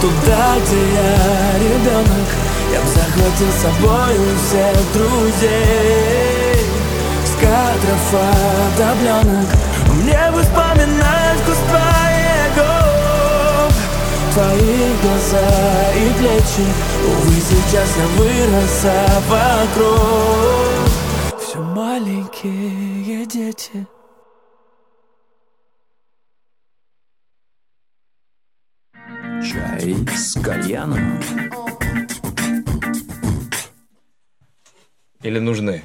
Туда, где я ребенок Я бы захватил с собой всех друзей. С кадров отравленок Мне бы вспоминать вкус твоих губ Твои глаза и плечи Увы, сейчас я вырос, а вокруг Все маленькие дети Чай с кальяном. Или нужны?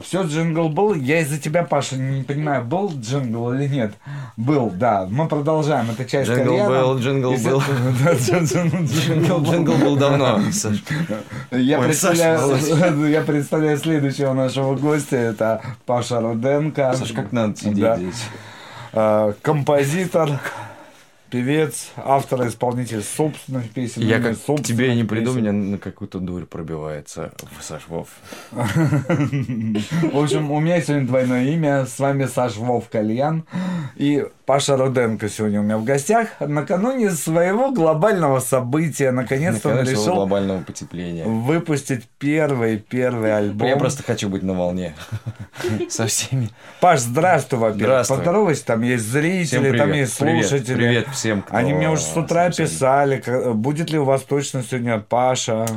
Все, джингл был. Я из-за тебя, Паша, не понимаю, был джингл или нет? Был, да. Мы продолжаем. Это часть Джингл кальяна. был, джингл был. Да, джин- джин- Джингл, джингл был давно. Саш. Я Ой, представляю, я представляю следующего нашего гостя. Это Паша Руденко. Саш, как надо сидеть Да. здесь? Э, Композитор, певец, автор, исполнитель собственных песен. Я именно как собственных тебе не приду, песен. меня на какую-то дурь пробивается. Саш, Вов. В общем, у меня сегодня двойное имя. С вами Саш Вов Кальян и Паша Руденко сегодня у меня в гостях. Накануне своего глобального события, наконец-то он Наконец-то решил глобального потепления. выпустить первый, первый альбом. Я просто хочу быть на волне со всеми. Паш, здравствуй, во-первых. Поздоровайся, там есть зрители, там есть слушатели. Привет всем, кто Они мне уже с утра писали, будет ли у вас точно сегодня Паша.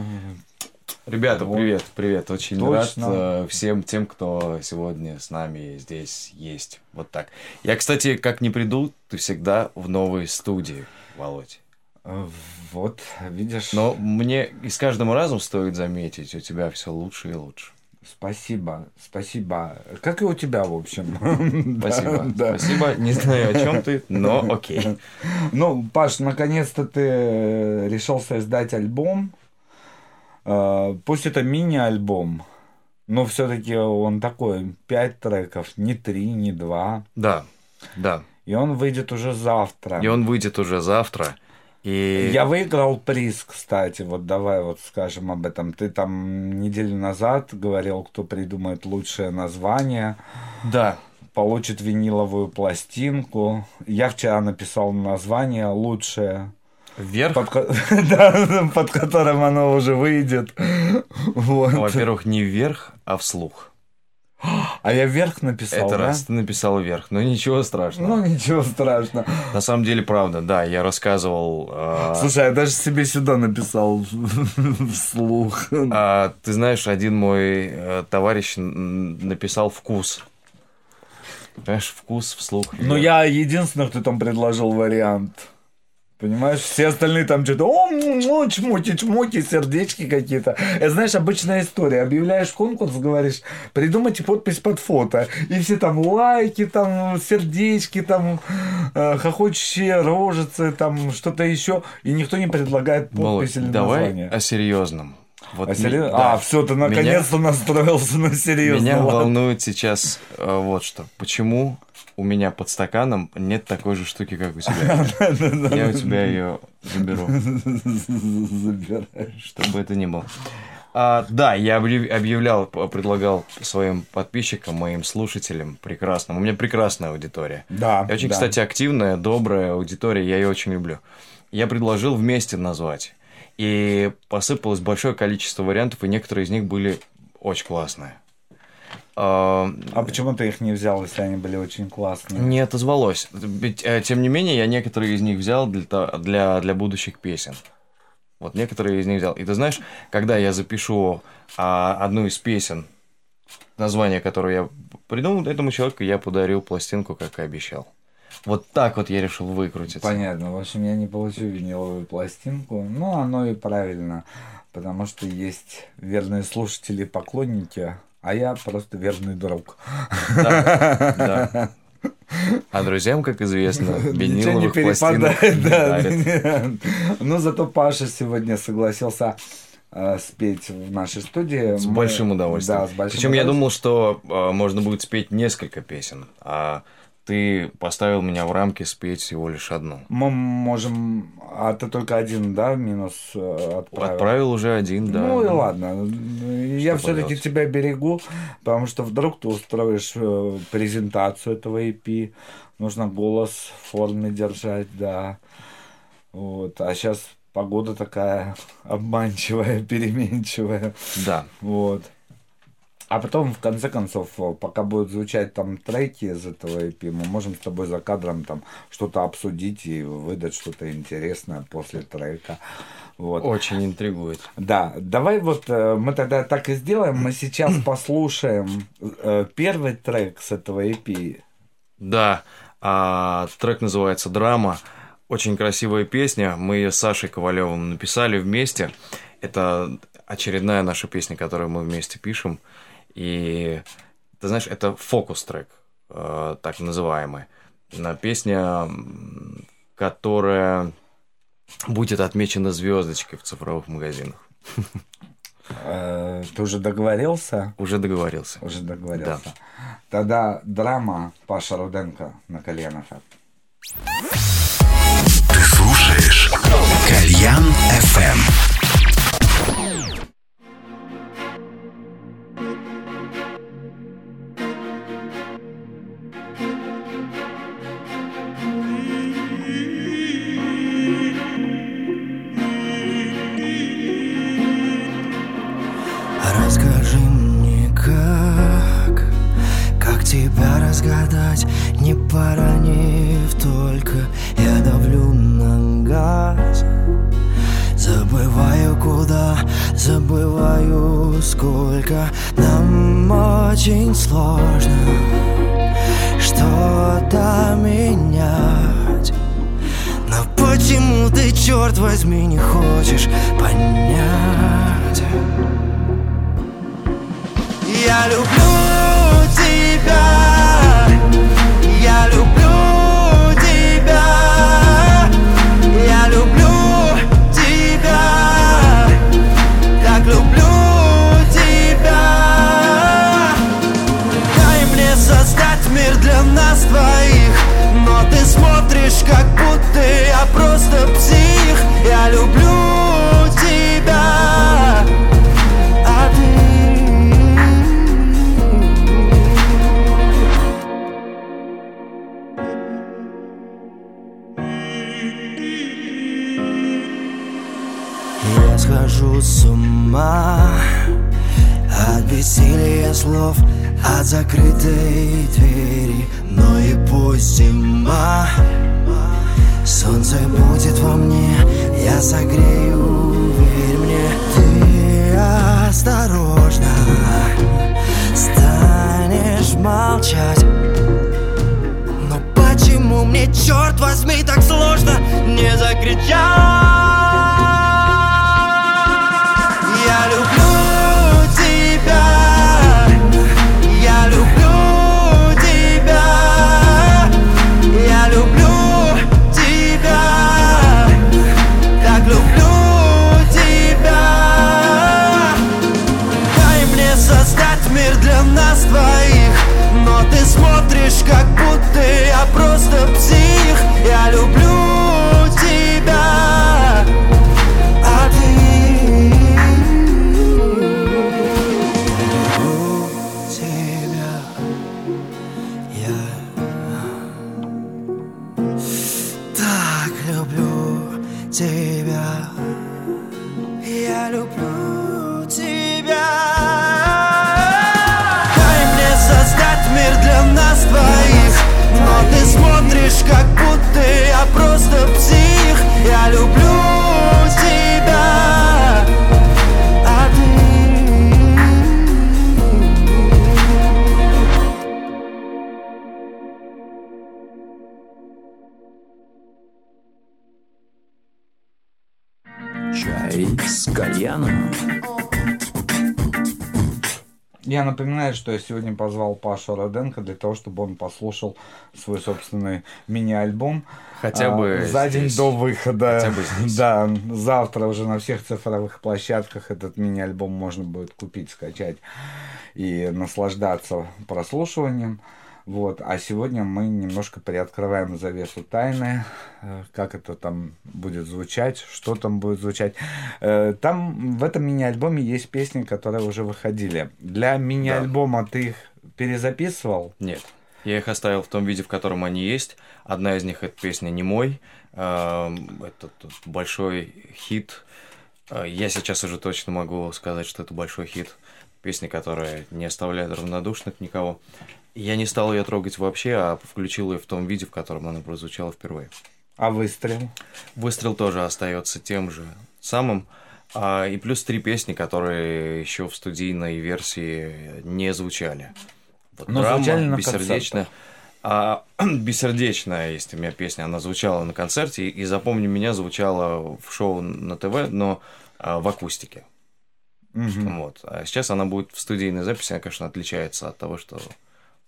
Ребята, Вот. привет, привет. Очень Точно. рад э, всем тем, кто сегодня с нами здесь есть. Вот так. Я, кстати, как не приду, ты всегда в новой студии, Володь. Э, Вот, видишь. Но мне и с каждым разом стоит заметить, у тебя все лучше и лучше. Спасибо, спасибо. Как и у тебя, в общем. Спасибо. Да, да. Спасибо. Не знаю, о чем ты, но окей. Ну, Паш, наконец-то ты э, решил создать альбом. Э, Пусть это мини-альбом, но все-таки он такой, пять треков, не три, не два. Да, да. И он выйдет уже завтра. И он выйдет уже завтра. И Я выиграл приз, кстати, вот давай вот скажем об этом. Ты там неделю назад говорил, кто придумает лучшее название, да, получит виниловую пластинку. Я вчера написал название лучшее, вверх. под, да, под которым оно уже выйдет. Вот. Во-первых, не вверх, а вслух. А я вверх написал, Это да? раз ты написал вверх, но ничего страшного. Ну, ничего страшного. На самом деле, правда, да, я рассказывал. а, Слушай, я даже себе сюда написал вслух. а, ты знаешь, один мой э, товарищ написал вкус. Понимаешь, вкус вслух. Ну, я единственный, кто там предложил вариант. Понимаешь, все остальные там что-то, о, чмоки, чмоки, сердечки какие-то. Это, знаешь, обычная история. Объявляешь конкурс, говоришь, придумайте подпись под фото. И все там лайки, там сердечки, там э, хохочущие рожицы, там что-то еще. И никто не предлагает Володь, подпись или давай название. о серьезном. Вот А, серьё- да. а, все, ты Меня- наконец-то настроился на серьезно. Меня волнует сейчас э, вот что. Почему у меня под стаканом нет такой же штуки, как у тебя? Я у тебя ее заберу, чтобы это не было. А, да, я объяв- объявлял, предлагал своим подписчикам, моим слушателям прекрасным. У меня прекрасная аудитория. Да, И очень, да. кстати, активная, добрая аудитория, я ее очень люблю. Я предложил вместе назвать. И посыпалось большое количество вариантов, и некоторые из них были очень классные. А, почему ты их не взял, если они были очень классные? Не отозвалось. Ведь, э, тем не менее, я некоторые из них взял для, для, для будущих песен. Вот некоторые из них взял. И ты знаешь, когда я запишу а, одну из песен, название которое я придумал, этому человеку я подарил пластинку, как и обещал. Вот так вот я решил выкрутиться. Понятно. В общем, я не получу виниловую пластинку. Ну, оно и правильно. Потому что есть верные слушатели и поклонники, а я просто верный друг. Да. А друзьям, как известно, виниловых пластинок не дарят. Но зато Паша сегодня согласился э, спеть в нашей студии. С Мы- большим удовольствием. Да, с большим Причем я думал, что э, можно будет спеть несколько песен, а ты поставил меня в рамки спеть всего лишь одну. Мы можем... А ты только один, да, минус э, отправил? Отправил уже один, да. Ну и ладно. Я все-таки поделать? тебя берегу, потому что вдруг ты устроишь э, презентацию этого EP. Нужно голос в форме держать, да. Вот. А сейчас погода такая обманчивая, переменчивая. Да. Вот. А потом, в конце концов, пока будут звучать там треки из этого EP, мы можем с тобой за кадром там что-то обсудить и выдать что-то интересное после трека. Вот. Очень интригует. Да, давай вот э, мы тогда так и сделаем. Мы сейчас послушаем э, первый трек с этого EP. Да, а, трек называется «Драма». Очень красивая песня. Мы ее с Сашей Ковалевым написали вместе. Это очередная наша песня, которую мы вместе пишем. И ты знаешь, это фокус-трек, э, так называемый. На песня, м, которая будет отмечена звездочкой в цифровых магазинах. Э, Ты уже договорился? Уже договорился. Уже договорился. Тогда драма Паша Руденко на Кальян ФМ. Ты слушаешь Кальян FM. Очень сложно Что-то менять но почему ты, черт возьми, не хочешь понять? Я люблю люблю тебя. А ты Я схожу с ума От бессилия слов От закрытой двери. Но и пусть зима Солнце будет во мне Я согрею, верь мне Ты осторожно Станешь молчать но почему мне, черт возьми, так сложно не закричать? Я люблю напоминаю, что я сегодня позвал Пашу Роденко для того, чтобы он послушал свой собственный мини-альбом. Хотя бы а, за день здесь. до выхода. Хотя бы здесь. Да, завтра уже на всех цифровых площадках этот мини-альбом можно будет купить, скачать и наслаждаться прослушиванием. Вот. А сегодня мы немножко приоткрываем завесу тайны, э, как это там будет звучать, что там будет звучать. Э, Там в этом мини-альбоме есть песни, которые уже выходили. Для мини-альбома ты их перезаписывал? Нет. Я их оставил в том виде, в котором они есть. Одна из них это песня «Не мой». Эм, Это большой хит. Э, Я сейчас уже точно могу сказать, что это большой хит. Песня, которая не оставляет равнодушных никого. Я не стал ее трогать вообще, а включил ее в том виде, в котором она прозвучала впервые. А выстрел? Выстрел тоже остается тем же самым. А, и плюс три песни, которые еще в студийной версии не звучали. Вот Но «Драма», звучали на «Бессердечно». А «Бессердечная» есть у меня песня, она звучала на концерте, и «Запомни меня» звучала в шоу на ТВ, но а, в акустике. Мгм. Вот. А сейчас она будет в студийной записи, она, конечно, отличается от того, что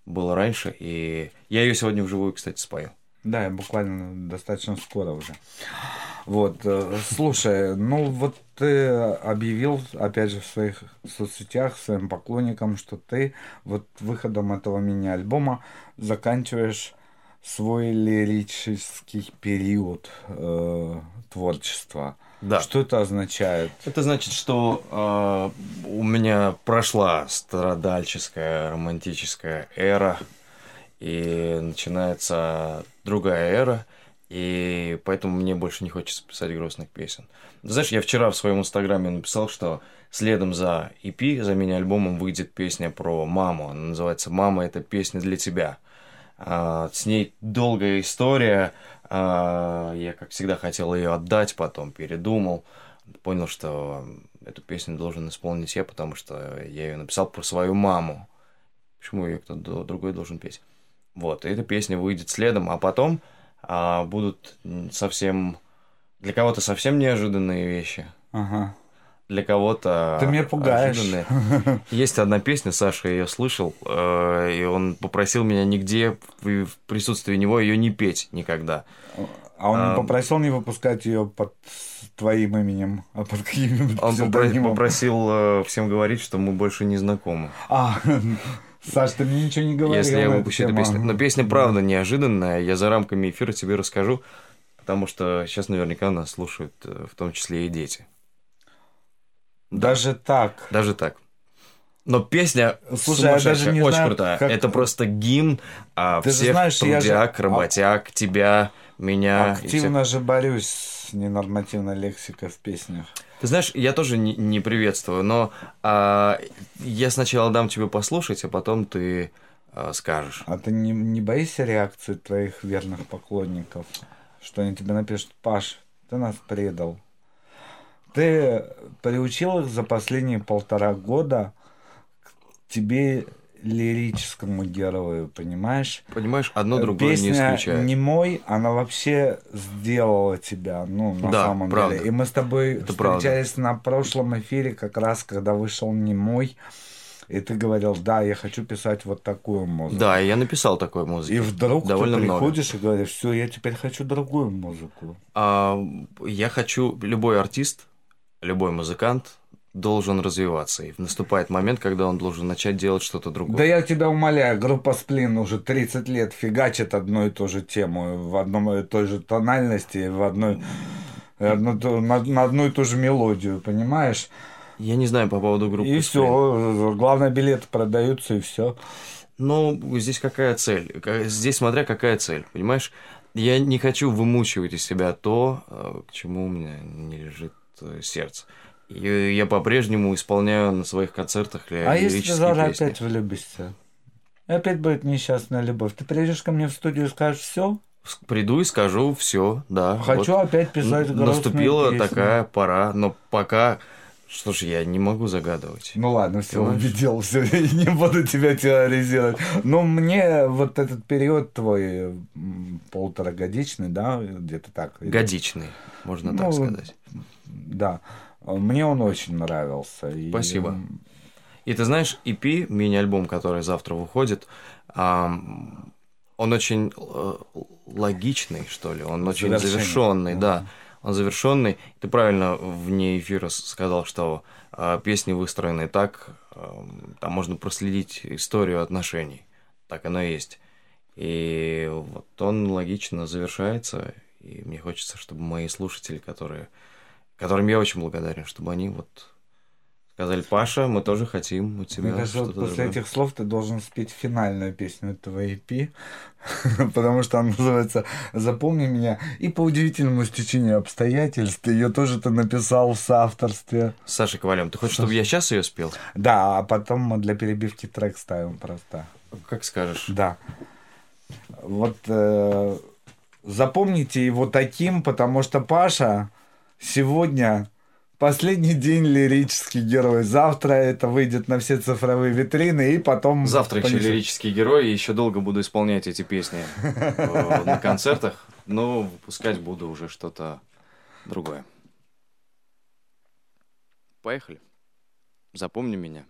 было раньше, и я ее сегодня вживую, кстати, спою. Да, буквально достаточно скоро уже. Вот, э, слушай, ну вот ты объявил, опять же, в своих соцсетях, своим поклонникам, что ты вот выходом этого мини-альбома заканчиваешь свой лирический период э, творчества. Да. Что это означает? Это значит, что э, у меня прошла страдальческая романтическая эра, и начинается другая эра, и поэтому мне больше не хочется писать грустных песен. Знаешь, я вчера в своем инстаграме написал, что следом за EP, за мини-альбомом выйдет песня про маму. Она называется «Мама, это песня для тебя». А, с ней долгая история. А, я, как всегда, хотел ее отдать, потом передумал. Понял, что эту песню должен исполнить я, потому что я ее написал про свою маму. Почему ее кто-то другой должен петь? Вот, и эта песня выйдет следом, а потом а, будут совсем... Для кого-то совсем неожиданные вещи, Ага. Для кого-то Ты меня пугаешь. ожиданные. Есть одна песня, Саша ее слышал, э, и он попросил меня нигде в присутствии него ее не петь никогда. А он А, попросил не выпускать ее под твоим именем, а под каким-нибудь Он псевдонимом? попросил э, всем говорить, что мы больше не знакомы. А, Саш, ты мне ничего не говорил. Если я выпущу эту песню. Но песня правда неожиданная. Я за рамками эфира тебе расскажу, потому что сейчас наверняка нас слушают, э, в том числе и дети. Даже так. Даже так. Но песня Слушай, я даже не очень знаю, крутая. как- Это просто гимн а, Ты всех знаешь, я же- работяг, тебя, меня. и всех. Активно же борюсь с ненормативной лексикой в песнях. Ты знаешь, я тоже не, не приветствую, но а, я сначала дам тебе послушать, а потом ты а, скажешь. А ты не, не боишься реакции твоих верных поклонников? Что они тебе напишут, Паш, ты нас предал. Ты приучил их за последние полтора года к тебе лирическому герою, понимаешь? Понимаешь, одно другое не Песня исключает. не мой, она вообще сделала тебя, ну, на Да, самом правда. деле. И мы с тобой Это правда. встречались на прошлом эфире, как раз, когда вышел не мой. И ты говорил, да, я хочу писать вот такую музыку. Да, я написал такой музыки. И вдруг довольно ты много. приходишь и говоришь, все, я теперь хочу другую музыку. А, я хочу, любой артист, любой музыкант должен развиваться. И наступает момент, когда он должен начать делать что-то другое. Да я тебя умоляю, группа Сплин уже 30 лет фигачит одну и ту же тему в одной и той же тональности, в одной одну ту- на, на одну и ту же мелодию, понимаешь? Я не знаю по поводу группы. и все, главное билеты продаются и все. Ну, здесь какая цель? Здесь смотря какая цель, понимаешь? Я не хочу вымучивать из себя то, э, к чему у меня не лежит э, сердце. И я по-прежнему исполняю на своих концертах А если ты завтра песни. опять влюбишься? И опять будет несчастная любовь. Ты придешь ко мне в студию и скажешь, все, Приду и скажу, все, да. хочу вот опять писать грустные Наступила песни». такая пора, но пока... Что ж, я не могу загадывать. Ну ладно, все, Понимаешь? убедил, все, не буду тебя теоризировать. Но мне вот этот период твой м, полуторагодичный, да, где-то так. Годичный, можно Ну, так сказать. Да, мне он очень нравился. и, Спасибо. м, И ты знаешь, EP, мини-альбом, который завтра выходит, ам, он очень э, логичный, что ли, он очень Завершенный. завершенный, да. Он завершенный. Ты правильно вне эфира сказал, что а, песни выстроены так, ам, там можно проследить историю отношений. Так оно и есть. И вот он логично завершается, и мне хочется, чтобы мои слушатели, которые, которым я очень благодарен, чтобы они вот сказали, Паша, мы тоже хотим у тебя Мне кажется, вот после другое». этих слов ты должен спеть финальную песню этого EP, потому что она называется «Запомни меня». И по удивительному стечению обстоятельств ее тоже ты написал в соавторстве. С Сашей Ковалем. Ты хочешь, чтобы я сейчас ее спел? Да, а потом мы для перебивки трек ставим просто. Как скажешь. Да. Вот э, запомните его таким, потому что Паша сегодня Последний день лирический герой. Завтра это выйдет на все цифровые витрины и потом... Завтра еще понесет. лирический герой, и еще долго буду исполнять эти песни э, на концертах, но выпускать буду уже что-то другое. Поехали. Запомни меня.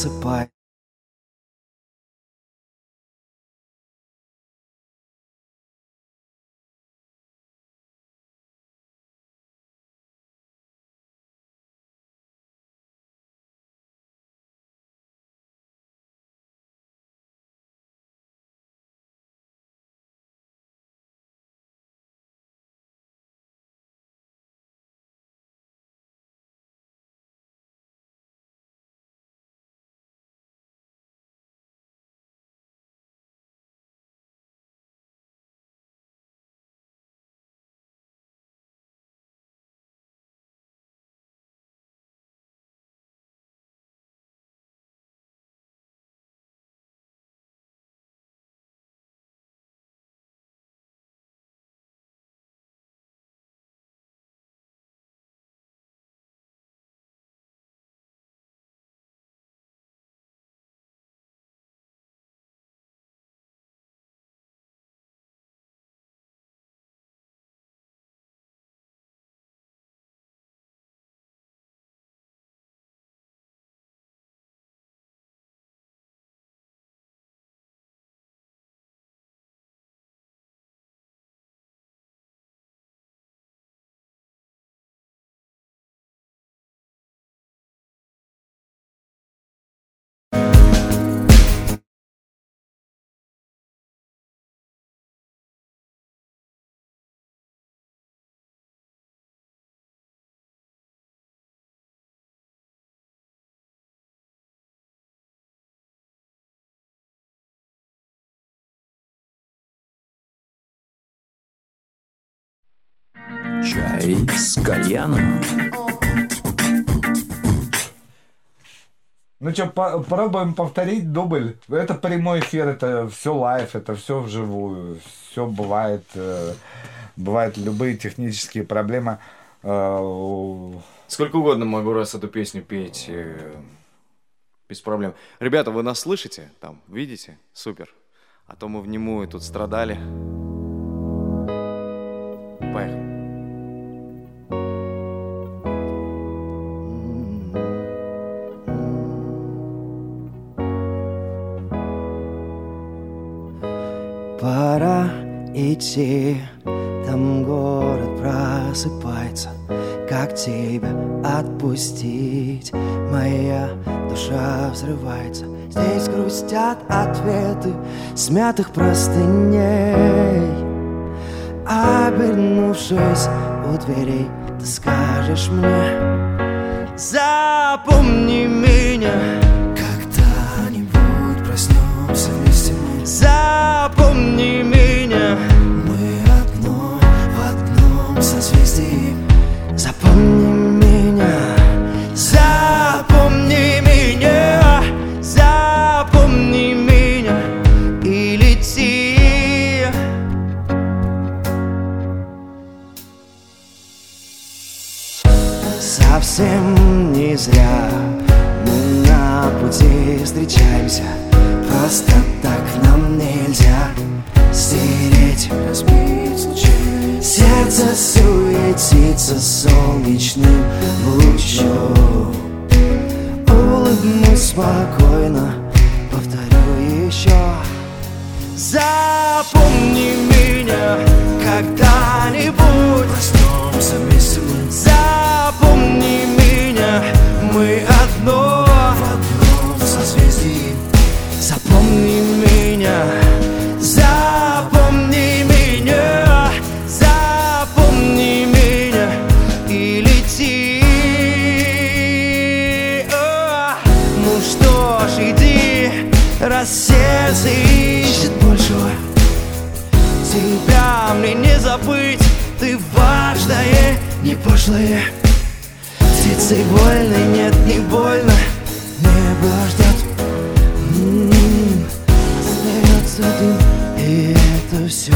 просыпай. Чай с кальяном. Ну что, попробуем повторить дубль. Это прямой эфир, это все live, это все вживую. Все бывает. э, Бывают любые технические проблемы. Э, Сколько угодно могу раз эту песню петь. э, Без проблем. Ребята, вы нас слышите? Там, видите? Супер. А то мы внемую тут страдали. Поехали. Идти, там город просыпается. Как тебя отпустить? Моя душа взрывается. Здесь грустят ответы смятых простыней. Обернувшись у дверей, ты скажешь мне Запомни меня sparkle. Не пошлое Птицей вольной нет, не больно. Небо ждет М, Остается дым И это все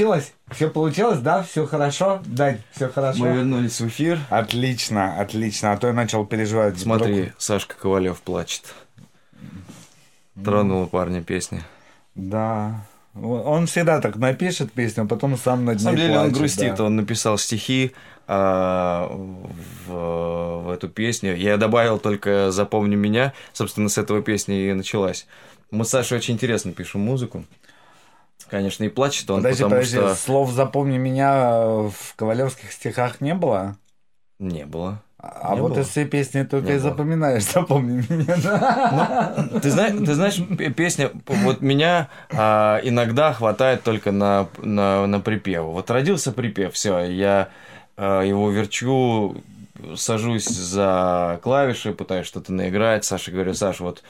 получилось? Все получилось, да? Все хорошо? Дань, все хорошо? Мы вернулись в эфир. Отлично, отлично. А то я начал переживать. Смотри, вдруг- Сашка Ковалев плачет. Тронула парня песня. Да. Он всегда так напишет песню, а потом сам над На самом ней деле он плачет, грустит, да. он написал стихи а, в, в эту песню. Я добавил только «Запомни меня». Собственно, с этого песни и началась. Мы с Сашей очень интересно пишем музыку. Конечно, и плачет он, Подожди, потому подожди, что... слов «запомни меня» в ковалевских стихах не было? Не было. А Не вот было. из всей песни только Не и было. запоминаешь «запомни меня». да? Ты знаешь, ты знаешь, песня, вот меня а, иногда хватает только на, на, на припев. Вот родился припев, все, я а, его верчу, сажусь за клавиши, пытаюсь что-то наиграть. Саша говорю, Саша, вот,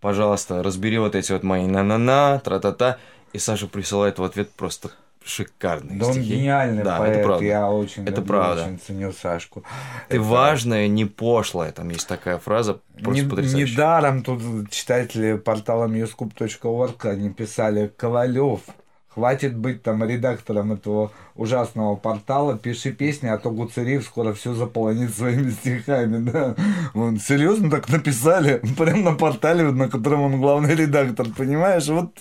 пожалуйста, разбери вот эти вот мои на-на-на, тра-та-та. И Саша присылает в ответ просто шикарные Да он стихи. гениальный да, поэт, это правда. я очень Это люблю, правда. очень ценю Сашку. Ты Это- важная, не пошлая, там есть такая фраза, просто Не- потрясающая. Недаром тут читатели портала muscup.org они писали Ковалев, хватит быть там редактором этого ужасного портала, пиши песни, а то Гуцериев скоро все заполонит своими стихами, да. Вон, серьезно так написали, прям на портале, на котором он главный редактор, понимаешь? Вот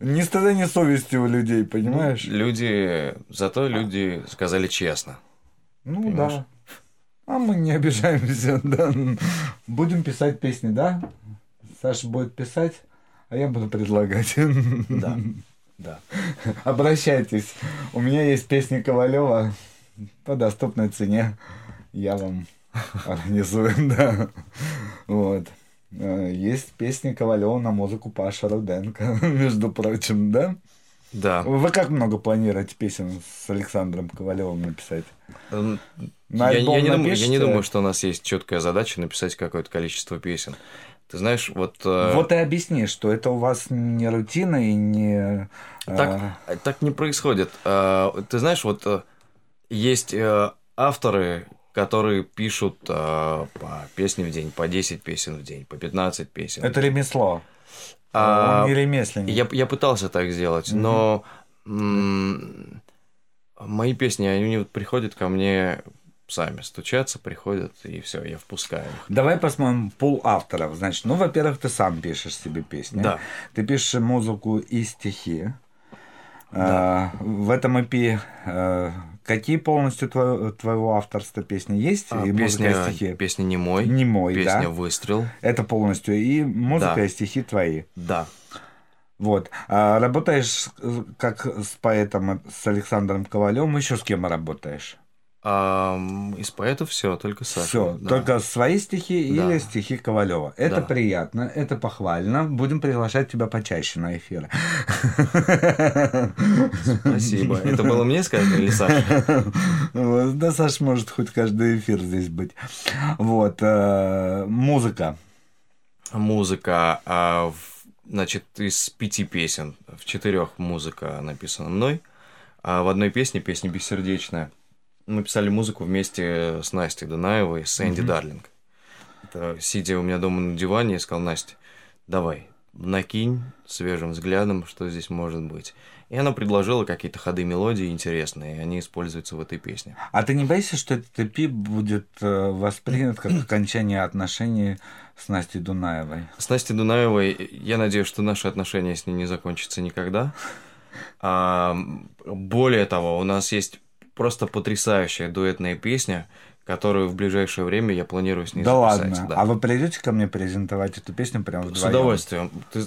ни стыда, ни совести у людей, понимаешь? Люди, зато люди сказали честно. Ну Понимаешь? да. А мы не обижаемся, да. Будем писать песни, да? Саша будет писать, а я буду предлагать. Да. Да. Обращайтесь. У меня есть песни Ковалева по доступной цене. Я вам организую, да. Вот. Э, Есть песни Ковалева на музыку Паша Руденко, между прочим, да? Да. Вы как много планируете песен с Александром Ковалевым написать? Эм, На я, я не думаю, я не думаю, что у нас есть четкая задача написать какое-то количество песен. Ты знаешь, вот... э, Вот и объясни, что это у вас не рутина и не... так, а, так не происходит. Э, Ты знаешь, вот э, есть э, авторы, которые пишут э, по песне в день, по 10 песен в день, по 15 песен. Это ремесло. А, Он не ремесленник. Я, я пытался так сделать, но м, мои песни, они вот приходят ко мне сами, стучатся, приходят, и все, я впускаю их. Давай посмотрим пул авторов. Значит, ну, во-первых, ты сам пишешь себе песни. Да. Ты пишешь музыку и стихи. А, в этом EP а, какие полностью твоего, твоего авторства песни есть? А, и музыка, песня, и стихи? песня не мой, Не мой, песня да. выстрел, Это полностью. И музыка, Да. и стихи твои. да. Вот. А работаешь э, как с поэтом, э, с Александром Ковалевым, еще с кем работаешь? А, из поэтов все, только Саша. Все, да. только свои стихи Да. или стихи Ковалева. Это Да. приятно, это похвально. Будем приглашать тебя почаще на эфиры. Спасибо. Это было мне сказано или Саша? Да, Саш может хоть каждый эфир здесь быть. Вот. э, Музыка. Музыка, а, значит, из пяти песен, в четырех музыка написана мной, а в одной песне, песня «Бессердечная», мы писали музыку вместе с Настей Дунаевой, с Энди Дарлинг. Это, сидя у меня дома на диване, я сказал, Настя, давай, накинь свежим взглядом, что здесь может быть. И она предложила какие-то ходы мелодии интересные, и они используются в этой песне. А ты не боишься, что этот EP будет э, воспринят как окончание отношений с Настей Дунаевой? С Настей Дунаевой, я надеюсь, что наши отношения с ней не закончатся никогда. А, более того, у нас есть просто потрясающая дуэтная песня, которую в ближайшее время я планирую с ней да записать. ладно. А вы придете ко мне презентовать эту песню прямо вдвоем? С удовольствием. Ты,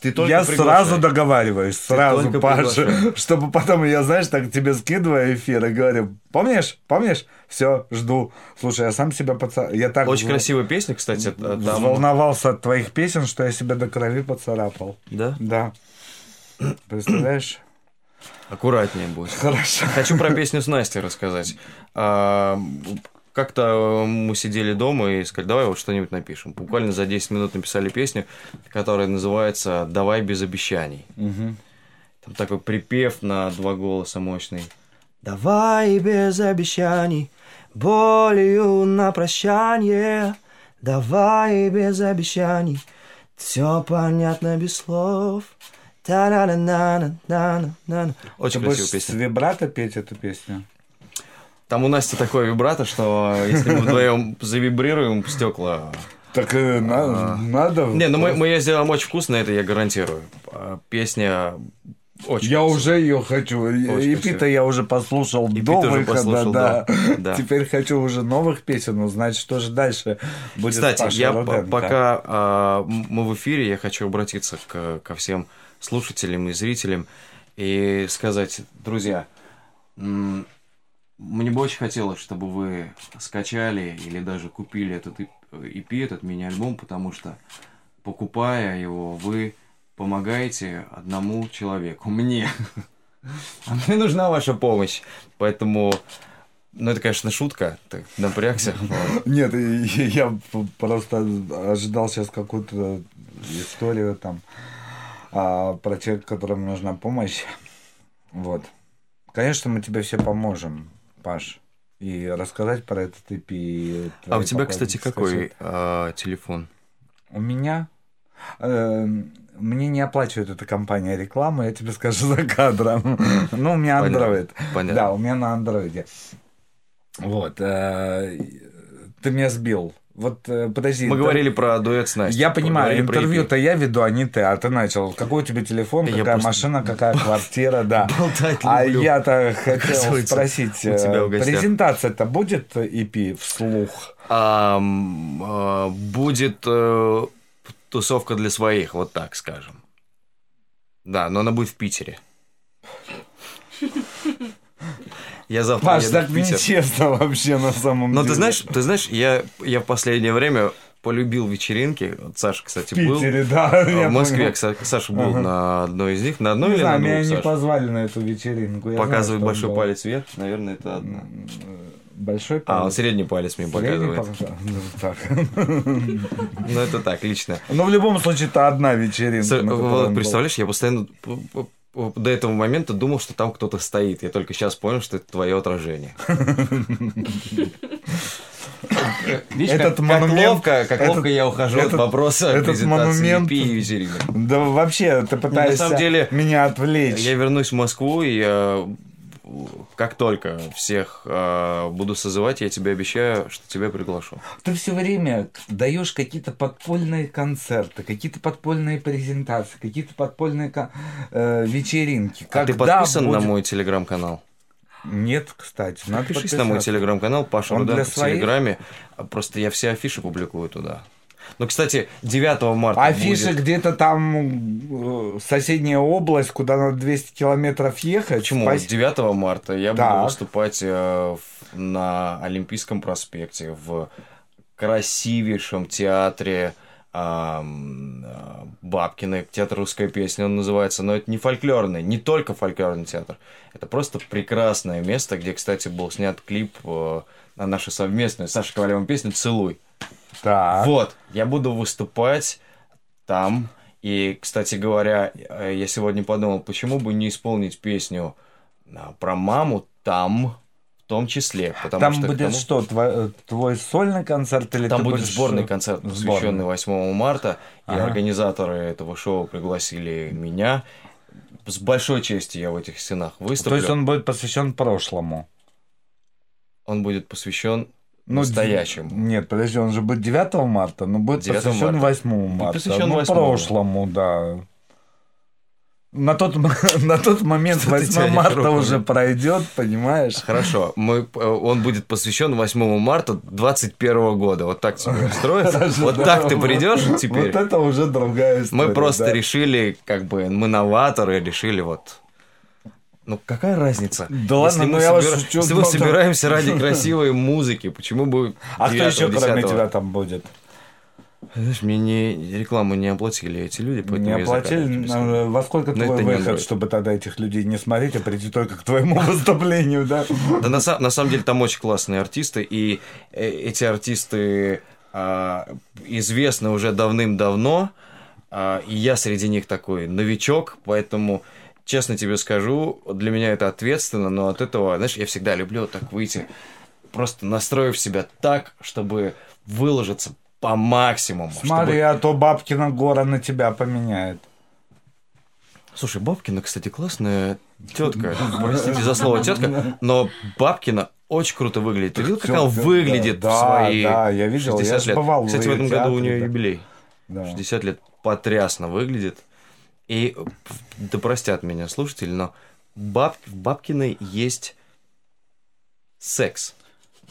ты только я приглашай. сразу договариваюсь, сразу, Паша, приглашай. чтобы потом я, знаешь, так тебе скидываю эфир и говорю, помнишь, помнишь? Все, жду. Слушай, я сам себя поца... Я так Очень вз- красивая песня, кстати. Там... взволновался от твоих песен, что я себя до крови поцарапал. Да? Да. Представляешь? Аккуратнее будет. Хорошо. Хочу про песню с Настей рассказать. А, Как-то мы сидели дома и сказали, давай вот что-нибудь напишем. Буквально за 10 минут написали песню, которая называется «Давай без обещаний». Там такой припев на два голоса мощный. Давай без обещаний, болью на прощание. Давай без обещаний, все понятно без слов. Очень красивая будешь с песня. вибрато петь эту песню? Там у Насти такое вибрато, что если мы вдвоем завибрируем стекла. Так э, на- надо. Не, ну мы, мы ее сделаем очень вкусно, это я гарантирую. А, Песня очень Я красивая. уже ее хочу. Очень красиво. я уже послушал EP до выхода, послушал, да. да. Теперь хочу уже новых песен узнать, что же дальше будет. Кстати, Пашей я Руденко. пока а, мы в эфире, я хочу обратиться к, ко всем слушателям и зрителям и сказать, друзья, мне бы очень хотелось, чтобы вы скачали или даже купили этот EP, этот мини-альбом, потому что покупая его, вы помогаете одному человеку, мне. А мне нужна ваша помощь. Поэтому, ну это, конечно, шутка, так напрягся. Нет, я просто ожидал сейчас какую-то историю там а, про человека, которому нужна помощь. Вот. Конечно, мы тебе все поможем, Паш. И рассказать про этот EP. А у тебя, кстати, какой а, телефон? У меня... э, мне не оплачивает эта компания рекламу, я тебе скажу за кадром. Ну, у меня Android. понятно. Да, у меня на андроиде. Вот. э, Ты меня сбил. Вот, э, подожди. Мы интер- говорили про дуэт с Настей. Я понимаю, интервью-то я веду, а не ты. А ты начал. Какой у тебя телефон, Я какая просто- машина, какая квартира, да. Болтать А я-то хотел спросить, э, презентация-то будет EP вслух? М, а, будет э, тусовка для своих, вот так скажем. Да, но она будет в Питере. Я завтра Паш, еду так в Питер. нечестно вообще на самом Но деле. ты знаешь, ты знаешь, я, я в последнее время полюбил вечеринки. Саша, кстати, в был. Питере, да. А, В Москве, понял. Саша был Ага. на одной из них. На одной Не или знаю, на меня двух, не позвали на эту вечеринку. Я знаю, Показывает что большой палец вверх. Наверное, это одна. Большой А, он палец? средний палец мне Средний показывает. палец? Ну, так. Ну, это так, лично. Но в любом случае, это одна вечеринка. Представляешь, я постоянно до этого момента думал, что там кто-то стоит. Я только сейчас понял, что это твое отражение. Видишь, Этот как, как монумент- ловко, как этот- ловко я ухожу от этот- вопроса этот монумент- EP и вечеринок. Да вообще, ты пытаешься самом деле, меня отвлечь. Я вернусь в Москву, и э, как только всех э, буду созывать, я тебе обещаю, что тебя приглашу. Ты все время даешь какие-то подпольные концерты, какие-то подпольные презентации, какие-то подпольные э, вечеринки. А ты Когда подписан на будет- мой телеграм-канал? Нет, кстати, надо Подпишись на мой телеграм-канал, Паша Он Руденко в? Телеграме. Просто я все афиши публикую туда. Ну, кстати, 9 марта Афиши будет... где-то там э, соседняя область, куда надо 200 километров ехать. Почему? Спас- 9 марта я Так. буду выступать э, на Олимпийском проспекте в красивейшем театре а, Бабкина, театр русской песни он называется, но это не фольклорный, не только фольклорный театр, это просто прекрасное место, где, кстати, был снят клип э, на нашу совместную с Сашей Ковалевым песню «Целуй». Так. Вот, я буду выступать там. И, кстати говоря, э, я сегодня подумал, почему бы не исполнить песню а, про маму там, в том числе. Потому Там что будет тому- что, тво- твой сольный концерт или Там будет сборный э, концерт, посвященный 8 марта, и Ага. организаторы этого шоу пригласили меня. С большой честью я в этих стенах выступлю. То есть он будет посвящен прошлому. Он будет посвящен Ну, настоящему. Нет, подожди, он же будет 9 марта, но будет 9 посвящен марта. 8 марта. посвящен ну, 8. прошлому, да. На тот, на тот момент Что ты 8 тянешь марта руку? уже пройдет, понимаешь? Хорошо, мы, э, он будет посвящен 8 марта 21 года. Вот так тебе устроится? Вот так ты придешь теперь? Вот это уже другая история. Мы просто решили, как бы, мы новаторы, решили вот... Ну, какая разница? Да ладно, мы ну я вас собира- шучу, Если мы ну, собираемся ради красивой музыки, почему бы А кто 9-го, еще кроме 10-го? тебя там будет? Знаешь, мне не, рекламу не оплатили эти люди, поэтому Не оплатили? не смогу. Э, Во сколько Но твой выход, чтобы тогда этих людей не смотреть, а прийти только к твоему выступлению, да? Да на, на самом деле там очень классные артисты, и э, эти артисты а, известны уже давным-давно, а, и я среди них такой новичок, поэтому, честно тебе скажу, для меня это ответственно, но от этого, знаешь, я всегда люблю вот так выйти, просто настроив себя так, чтобы выложиться по максимуму. Смотри, чтобы- а то Бабкина гора на тебя поменяет. Слушай, Бабкина, кстати, классная тетка. Простите за слово тетка, но Бабкина очень круто выглядит. Ты видел, как она выглядит да, в свои да, я видел, 60 я лет? Кстати, в этом году у нее юбилей. Да. 60 лет потрясно выглядит. И, да простят меня слушатели, но баб, в Бабкиной есть секс.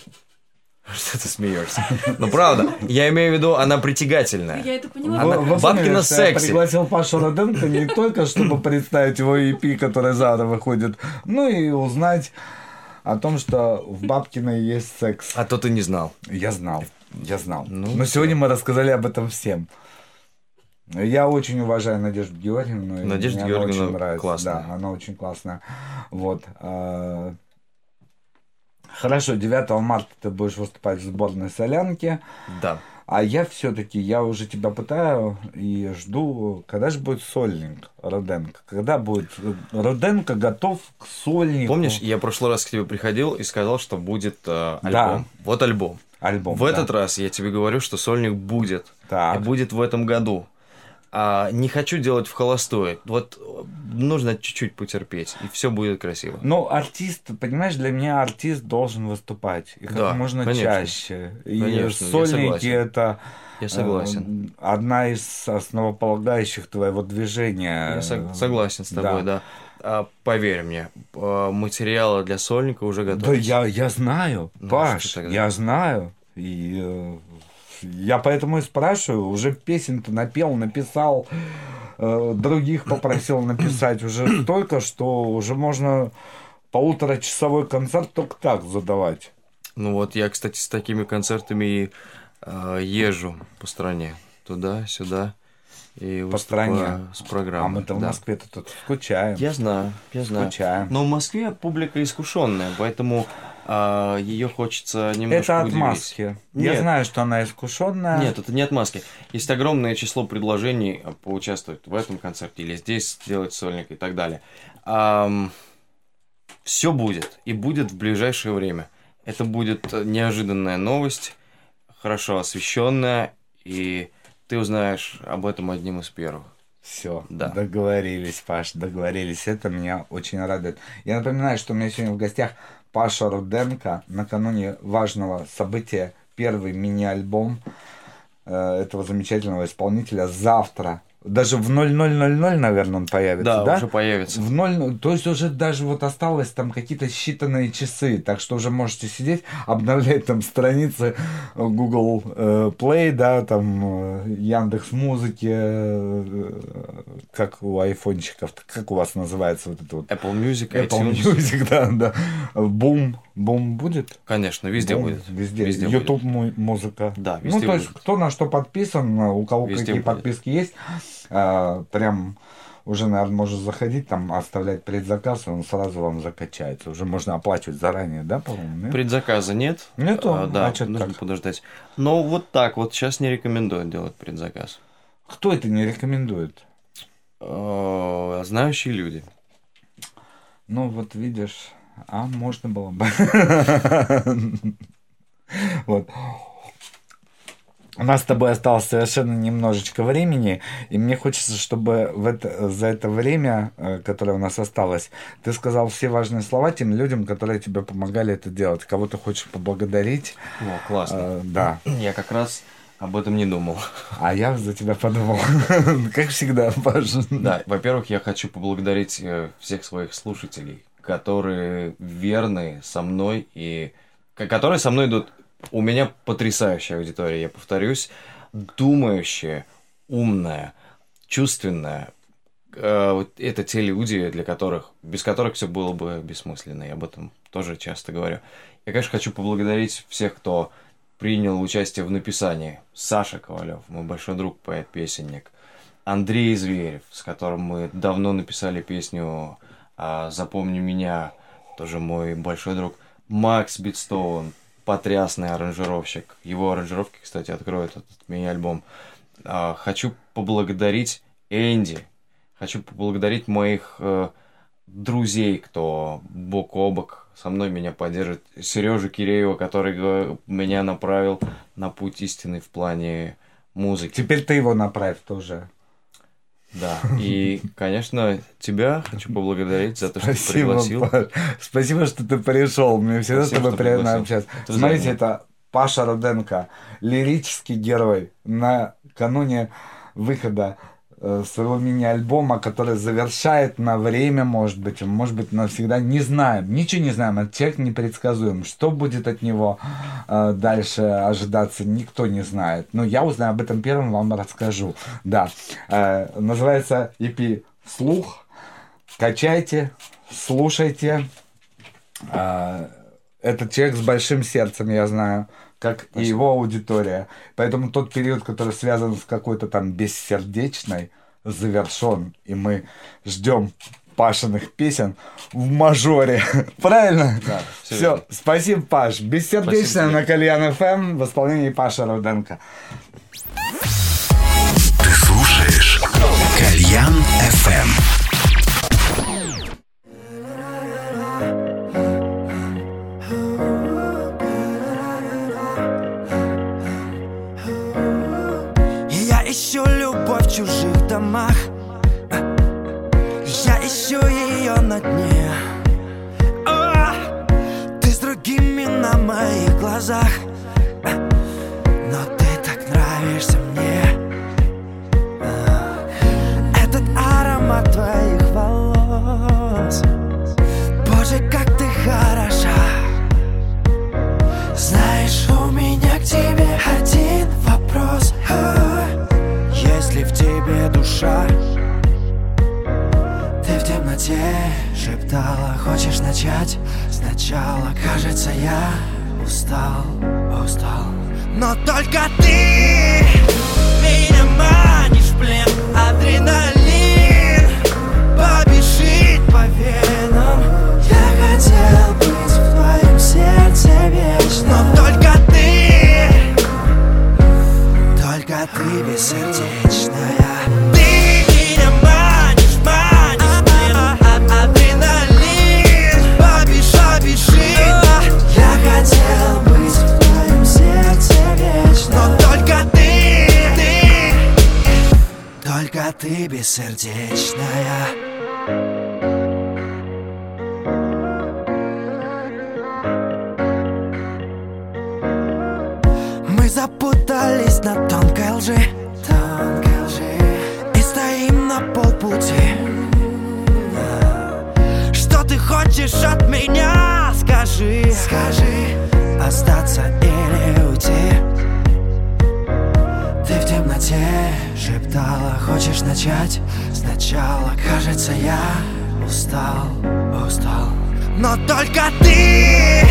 Что ты смеешься? Ну, правда, я имею в виду, она притягательная. Я это поняла. Она- Вы- Бабкина что я секси. пригласил Пашу Роденко не только, чтобы представить его EP, который завтра выходит, ну и узнать о том, что в Бабкиной есть секс. А то ты не знал. Я знал, я знал. Ну, Но сегодня мы рассказали об этом всем. Я очень уважаю Надежду Георгиевну. Надежда мне она Георгиевна очень нравится. классная. Да, она очень классная. Вот. а, Хорошо, 9 марта ты будешь выступать в сборной солянки. Да. А я все-таки, я уже тебя пытаю и жду, когда же будет сольник Роденко? Когда будет э, Роденко готов к сольнику? Помнишь, я в прошлый раз к тебе приходил и сказал, что будет э, альбом. Да. Вот альбом. альбом? в да. этот раз я тебе говорю, что сольник будет. Так. И будет в этом году. А не хочу делать в холостую. Вот э, нужно чуть-чуть потерпеть, и все будет красиво. Ну, артист, понимаешь, для меня артист должен выступать. И как Да, можно конечно. чаще. И Конечно, сольники это Я согласен. э, одна из основополагающих твоего движения. Я сог- согласен с тобой, да. А, поверь мне, э, материалы для сольника уже Да, готовы. я, я знаю, Ну, Паш, что тогда? я знаю. И я поэтому и спрашиваю, уже песен-то напел, написал, э, других попросил написать уже столько, что уже можно полуторачасовой концерт только так задавать. Ну вот я, кстати, с такими концертами и э, езжу по стране. Туда, сюда. И По стране. с программой. А мы-то в да. Москве-то тут скучаем. Я знаю, я знаю. Скучаем. Но в Москве публика искушенная, поэтому ее хочется немножко Это удивить. отмазки. Я Нет. знаю, что она искушенная. Нет, это не отмазки. Есть огромное число предложений а, поучаствовать в этом концерте или здесь сделать сольник и так далее. все будет и будет в ближайшее время. Это будет э, неожиданная новость, хорошо освещенная, и ты узнаешь об этом одним из первых. Все, Да. договорились, Паш, договорились. Это меня очень радует. Я напоминаю, что у меня сегодня в гостях Паша Руденко. Накануне важного события первый мини-альбом э, этого замечательного исполнителя завтра. Даже в 0000, наверное, он появится, Да, да? уже появится. В ноль, то есть уже даже вот осталось там какие-то считанные часы, так что уже можете сидеть, обновлять там страницы Google э, Play, да, там э, Яндекс Музыки, э, как у айфончиков, как у вас называется вот это вот? Apple Music, Apple iTunes. Music, да, да. Бум, бум будет? Конечно, везде Бум, будет. Везде. Везде YouTube му- музыка. Да, Ну, везде то есть, будет. кто на что подписан, у кого Везде какие будет. подписки есть, а, прям уже, наверное, можно заходить, там, оставлять предзаказ, и он сразу вам закачается. Уже можно оплачивать заранее, да, по-моему? нет? Предзаказа нет. Нету? А, да, А чё нужно так? подождать. Но вот так вот сейчас не рекомендую делать предзаказ. Кто это не рекомендует? Э, Знающие люди. Ну, вот видишь, А можно было бы. Вот. У нас с тобой осталось совершенно немножечко времени, и мне хочется, чтобы в это, за это время, э, которое у нас осталось, ты сказал все важные слова тем людям, которые тебе помогали это делать. Кого ты хочешь поблагодарить. О, классно. Э, да. Я как раз об этом не думал. А я за тебя подумал. Как всегда, Паша. Да, во-первых, я хочу поблагодарить э, всех своих слушателей, которые верны со мной и которые со мной идут. У меня потрясающая аудитория, я повторюсь, думающая, умная, чувственная. Э, Это те люди, для которых, без которых все было бы бессмысленно. Я об этом тоже часто говорю. Я, конечно, хочу поблагодарить всех, кто принял участие в написании. Саша Ковалев, мой большой друг, поэт-песенник. Андрей Зверев, с которым мы давно написали песню а, «Запомни меня», тоже мой большой друг. Макс Битстоун, потрясный аранжировщик. Его аранжировки, кстати, откроют этот мини-альбом. А, хочу поблагодарить Энди. Хочу поблагодарить моих э, друзей, кто бок о бок со мной меня поддержит. Сережу Киреева, который го- меня направил на путь истины в плане музыки. Теперь ты его направь тоже. Да, и, конечно, тебя хочу поблагодарить за то, что ты Спасибо, пригласил. Паш. Спасибо, что ты пришел. Мне всегда с Спасибо, тобой что приятно общаться. Это Смотрите, взаимно. это Паша Руденко, лирический герой накануне выхода своего мини-альбома, который завершает на время, может быть, может быть, навсегда. Не знаем, ничего не знаем. Этот человек непредсказуем. Что будет от него э, дальше ожидаться, никто не знает. Но я узнаю об этом первым, вам расскажу. Да. Э, называется EP «Слух». Качайте, слушайте. А, Этот человек с большим сердцем, я знаю, как и его аудитория. Поэтому тот период, который связан с какой-то там бессердечной, завершен. И мы ждем Пашиных песен в мажоре. Правильно? Да, Все. верно. Спасибо, Паш. Бессердечная Спасибо на Кальян ФМ в исполнении Паши Руденко. Ты слушаешь Кальян FM. Чужих домах. Я ищу ее на дне. О, Ты с другими на моих глазах. Но ты так нравишься мне. Этот аромат твоих душа? Ты в темноте шептала Хочешь начать? Сначала? Кажется, я устал, устал. Но только ты меня манишь в плен Адреналин. Побежит по венам. Я хотел быть в твоем сердце вечно. Но только ты, только ты бессердечная хотел быть в твоем сердце вечно. Но только ты, ты. Только ты бессердечная. Мы запутались на тонкой лжи. Тонкой лжи. И стоим на полпути. Что ты хочешь от меня? Скажи Скажи Остаться или уйти? Ты в темноте шептала Хочешь начать? Сначала Кажется, я устал, устал. Но только ты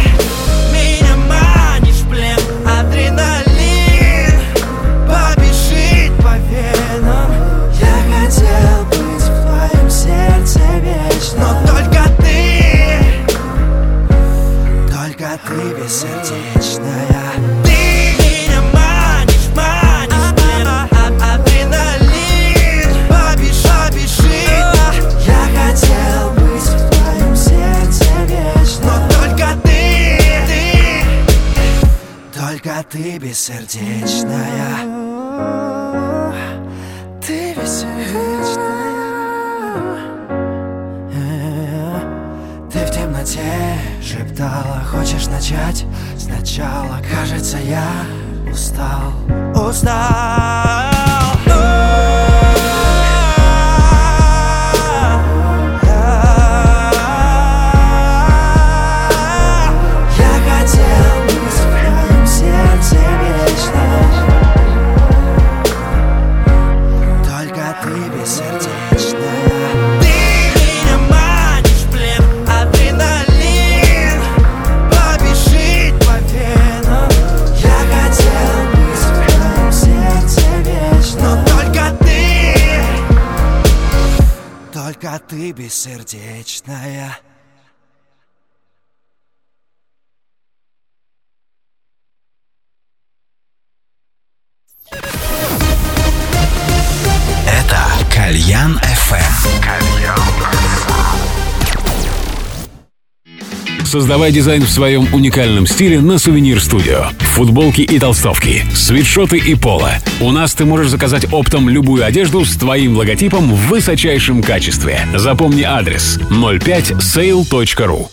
Создавай дизайн в своем уникальном стиле на Сувенир Студио. Футболки и толстовки, свитшоты и поло. У нас ты можешь заказать оптом любую одежду с твоим логотипом в высочайшем качестве. Запомни адрес 05sale.ru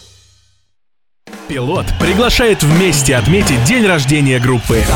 Пилот приглашает вместе отметить день рождения группы. Это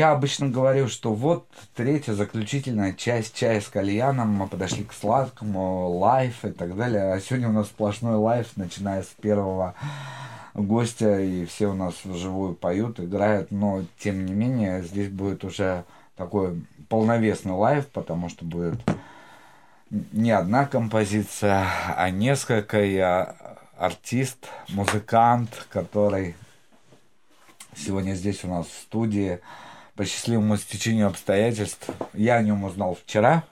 Я обычно говорю, что вот третья заключительная часть чая с кальяном. Мы подошли к сладкому, лайф и так далее. А сегодня у нас сплошной лайф, начиная с первого гостя, и все у нас вживую поют, играют. Но, тем не менее, здесь будет уже такой полновесный лайф, потому что будет не одна композиция, а несколько. Я артист, музыкант, который сегодня здесь у нас в студии по счастливому стечению обстоятельств. Я о нем узнал вчера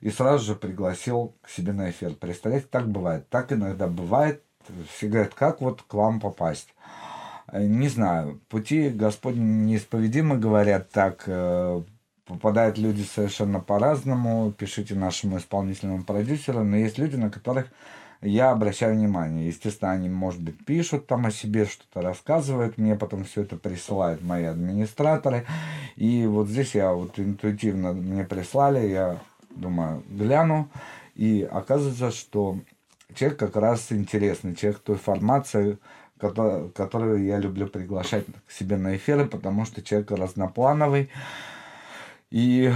и сразу же пригласил к себе на эфир. Представляете, так бывает. Так иногда бывает. Все говорят, как вот к вам попасть? Э, Не знаю, пути Господни неисповедимы, говорят так. э, Попадают люди совершенно по-разному. Пишите нашему исполнительному продюсеру. Но есть люди, на которых я обращаю внимание. Естественно, они, может быть, пишут там о себе, что-то рассказывают. Мне потом все это присылают мои администраторы. И вот здесь я вот интуитивно мне прислали, я думаю, гляну. И оказывается, что человек как раз интересный, человек той формации, кото- которую я люблю приглашать к себе на эфиры, потому что человек разноплановый и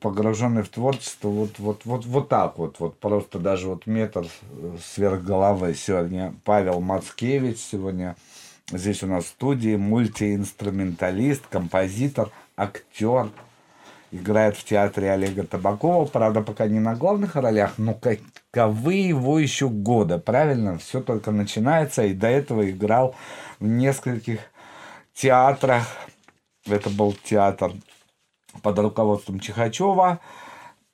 погруженный в творчество вот, вот, вот, вот так вот, вот просто даже вот метр э, сверх головы. Сегодня Павел Мацкевич, сегодня здесь у нас в студии, мультиинструменталист, композитор, актер, играет в театре Олега Табакова, правда, пока не на главных ролях, но каковы его еще года, правильно? Все только начинается, и до этого играл в нескольких театрах. Это был театр под руководством Чихачева,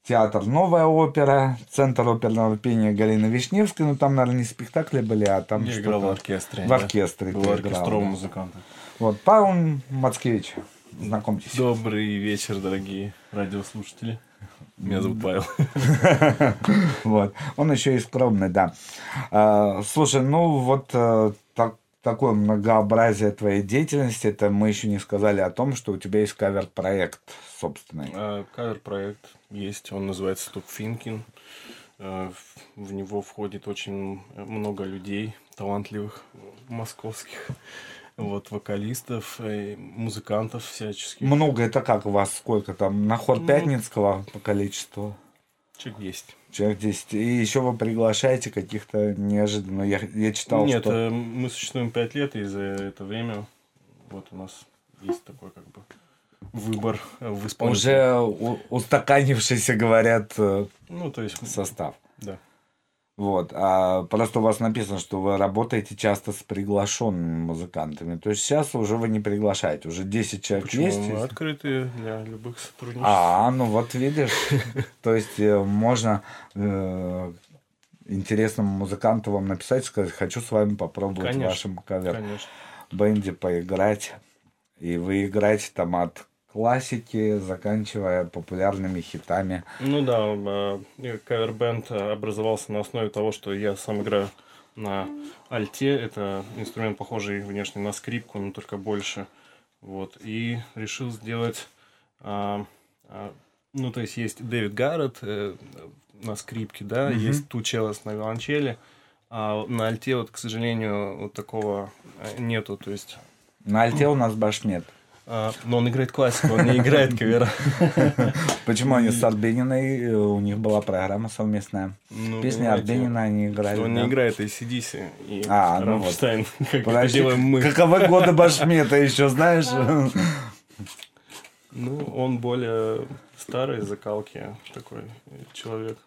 театр «Новая опера», Центр оперного пения Галины Вишневской. Ну, там, наверное, не спектакли были, а там Я играл в оркестре. В оркестре Был оркестровым да. музыкантом. Вот, Павел Мацкевич, знакомьтесь. Добрый вечер, дорогие радиослушатели. Меня зовут Павел. Вот. Он еще и скромный, да. А, слушай, ну вот э, так- такое многообразие твоей деятельности, это мы еще не сказали о том, что у тебя есть кавер-проект собственный. А, Кавер-проект есть, он называется Stop Thinking. А, В него входит очень много людей, талантливых, московских, вот, вокалистов, э, музыкантов всяческих. Много это как у вас? Сколько там? На хор Ну, Пятницкого по количеству? Человек есть. Человек 10. И еще вы приглашаете каких-то неожиданно. Я, я читал, Нет, что... э, мы существуем пять лет, и за это время вот у нас есть такой как бы выбор в исполнении. Уже у- устаканившийся, говорят, э, Ну, то есть... состав. Да. Вот. А просто у вас написано, что вы работаете часто с приглашенными музыкантами. То есть сейчас уже вы не приглашаете. Уже 10 человек Почему? есть. Мы открыты для любых сотрудничеств. А, ну вот видишь. То есть э, можно э, интересному музыканту вам написать, сказать, хочу с вами попробовать в Конечно, вашем кавер бенде поиграть. И вы играете там от классики, заканчивая популярными хитами. Ну да, э, кавер-бенд образовался на основе того, что я сам играю на альте. Это инструмент, похожий внешне на скрипку, но только больше. Вот. И решил сделать... а, а, ну, то есть, есть Дэвид Гаррет э, на скрипке, да, Мгм. есть Тучелос на виолончели, а на альте, вот, к сожалению, вот такого э, нету, то есть... На альте у нас башмет. а, но он играет классику, он не играет кавера. Почему они с Арбениной, э, у них была программа совместная. Ну, Песни Арбенина они играли. Он да? не играет ACDC и А, ну вот. Рамштайн, как это Подожди, делаем мы. Каковы годы башмета еще, знаешь? Ну, он более старой закалки такой человек.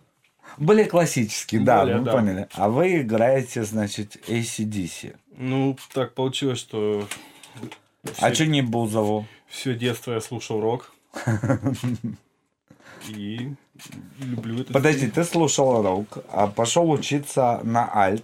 Более классический, да, Более, мы да. поняли. А вы играете, значит, ACDC. Ну, так получилось, что... А что не Бузову? Все детство я слушал рок. И люблю это. Подожди, ты слушал рок, а пошел учиться на альт.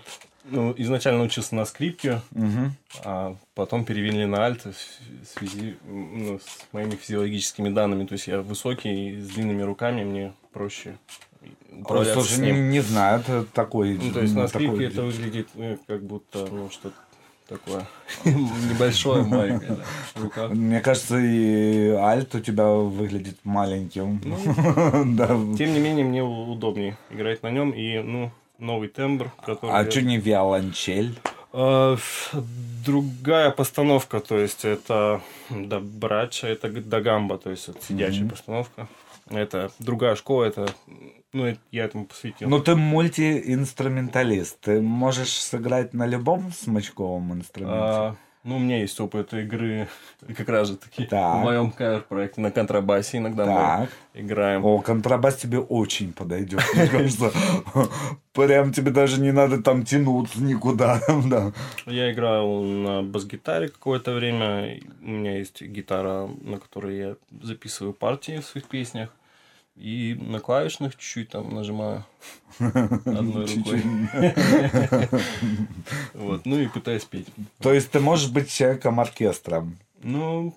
Ну, изначально учился на скрипке, Мгм. а потом перевели на альт в связи ну, с моими физиологическими данными. То есть я высокий, и с длинными руками, мне проще Ой, управляться Слушай, не, не знаю, это такой... Ну, то есть на такой- скрипке это выглядит э, как будто, ну, что-то такое небольшое, маленькое, да, в руках. Мне кажется, и альт у тебя выглядит маленьким. Да. Тем не менее, мне удобнее играть на нем, и, ну, новый тембр, который... А что не виолончель? Ф- Другая постановка, то есть это да, брача, это дагамба, то есть это сидячая Мгм. постановка. Это другая школа, это, ну, я этому посвятил. Ну, ты мультиинструменталист. Ты можешь сыграть на любом смычковом инструменте. А, ну, у меня есть опыт игры, как раз же таки, Так. в моем кавер-проекте на контрабасе иногда Так. мы играем. О, контрабас тебе очень подойдет, мне кажется. Прям тебе даже не надо там тянуться никуда. Да. Я играл на бас-гитаре какое-то время. У меня есть гитара, на которой я записываю партии в своих песнях. И на клавишных чуть-чуть там нажимаю одной рукой. Вот, ну и пытаюсь петь. То есть ты можешь быть человеком-оркестром. Ну,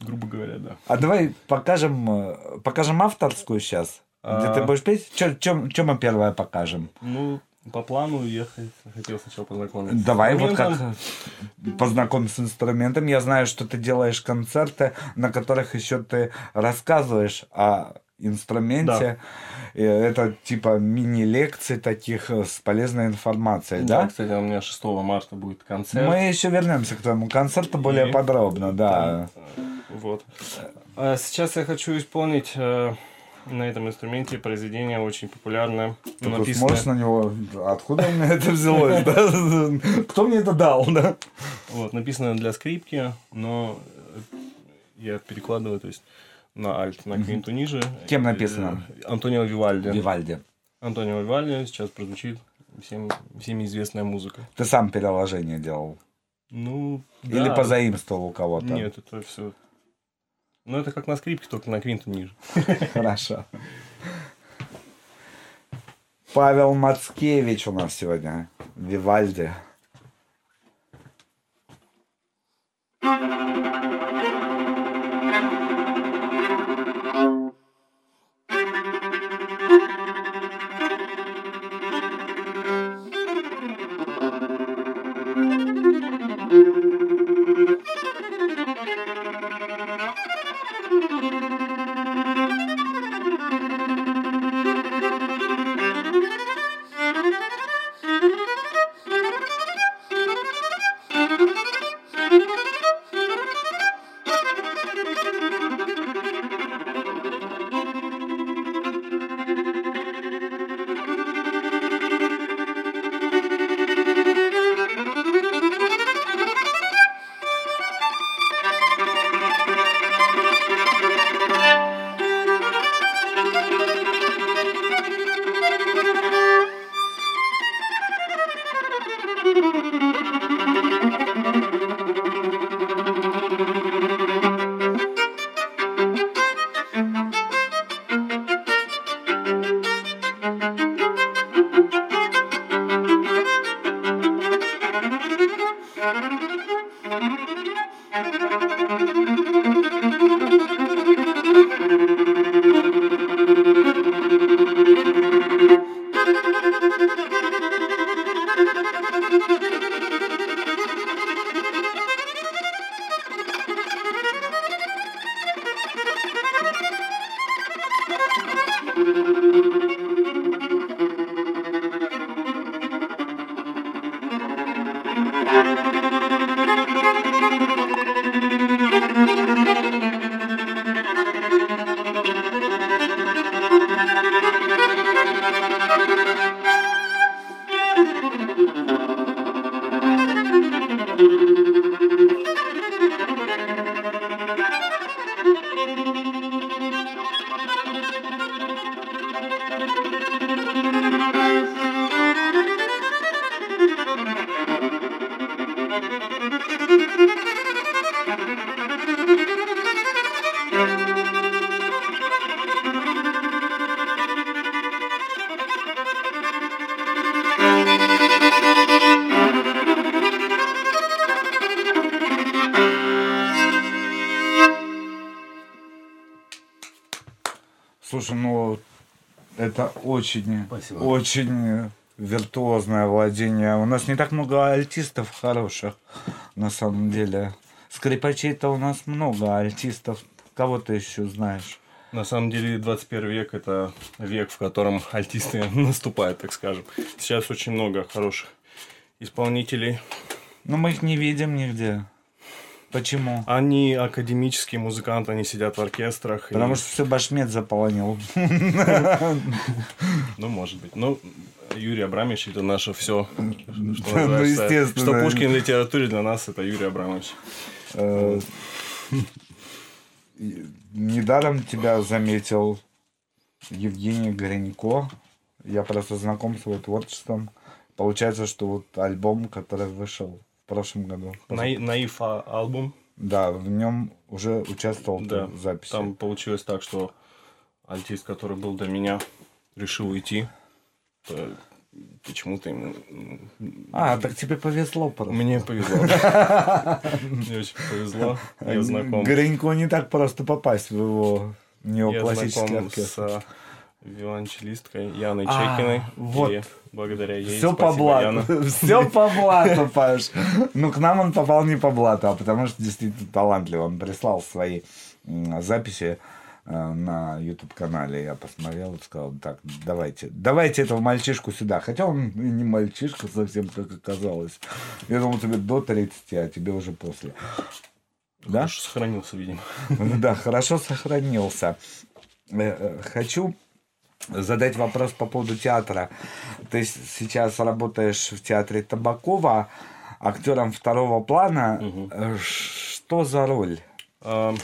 грубо говоря, да. А давай покажем, э, покажем авторскую сейчас. Где А. ты будешь петь? Что мы первое покажем? Ну, по плану я хот- хотел сначала познакомиться. Давай вот как инструментом. познакомь с инструментом. Я знаю, что ты делаешь концерты, на которых еще ты рассказываешь о инструменте. И Это типа мини-лекции таких э, с полезной информацией, Да, да? кстати, у меня 6 марта будет концерт. Мы еще вернемся к твоему концерту более И- подробно, да. Вот. А сейчас я хочу исполнить э, на этом инструменте произведение очень популярное. Ты смотришь на него, откуда у меня это взялось, да? Кто мне это дал, да? Вот, написано для скрипки, но э, я перекладываю, то есть на альт, на квинту ниже. Кем написано? Э, Антонио Вивальди. Вивальди. Антонио Вивальди сейчас прозвучит всем, всем известная музыка. Ты сам переложение делал? Ну, Или да. позаимствовал у кого-то? Нет, это все Ну, это как на скрипке, только на квинту ниже. Хорошо. Павел Мацкевич у нас сегодня. Вивальди. Слушай, очень, Спасибо. очень виртуозное владение. У нас не так много альтистов хороших, на самом деле. Скрипачей-то у нас много, альтистов кого ты еще знаешь? На самом деле 21 век это век, в котором альтисты наступают, так скажем. Сейчас очень много хороших исполнителей. Но мы их не видим нигде. Почему? Они академические музыканты, они сидят в оркестрах. Потому и- что все Башмет заполонил. Ну, может быть. Ну, Юрий Абрамович это наше все. Ну, естественно. Что Пушкин в литературе для нас это Юрий Абрамович. Э, Недаром тебя заметил Евгений Горенько. Я просто знаком с его творчеством. Получается, что вот альбом, который вышел прошлом году. Наи- Наив а- альбом. Да, в нем уже участвовал Да, в записи. там получилось так, что альтист, который был до меня, решил уйти. Почему-то ему... А, так тебе повезло просто. Мне повезло. Мне очень повезло. Я знаком. Горенько не так просто попасть в его неоклассический оркестр. Виолончелисткой Яной А, Чекиной. вот. И благодаря ей Все по блату. Все по блату, Паш. Ну, к нам он попал не по блату, а потому что действительно талантлив. Он прислал свои записи э, на YouTube-канале. Я посмотрел и сказал, так, давайте, давайте этого мальчишку сюда. Хотя он не мальчишка совсем, как оказалось. Я думал, тебе до 30, а тебе уже после. Да? Хорошо сохранился, видимо. Да, хорошо сохранился. Э, э, Хочу задать вопрос по поводу театра. Ты сейчас работаешь в театре Табакова актером второго плана. Э, Что за роль? А,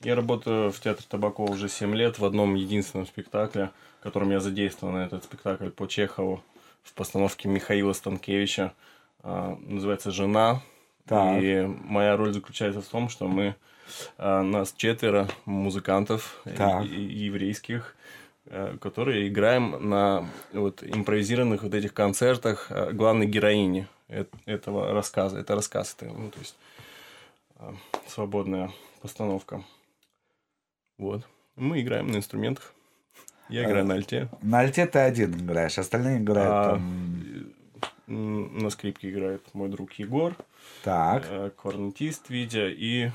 Я работаю в театре Табакова уже 7 лет в одном единственном спектакле, в котором я задействован. Этот спектакль по Чехову в постановке Михаила Станкевича. А, Называется «Жена». Так. И моя роль заключается в том, что мы, а, нас четверо музыкантов Так. еврейских, которые играем на вот импровизированных вот этих концертах э, главной героини э- этого рассказа. Это рассказ, это, ну, то есть а, свободная постановка. Вот. Мы играем на инструментах. Я играю Э, на альте. На альте ты один играешь, остальные играют А, там... На скрипке играет мой друг Егор, Так. э, кларнетист Витя и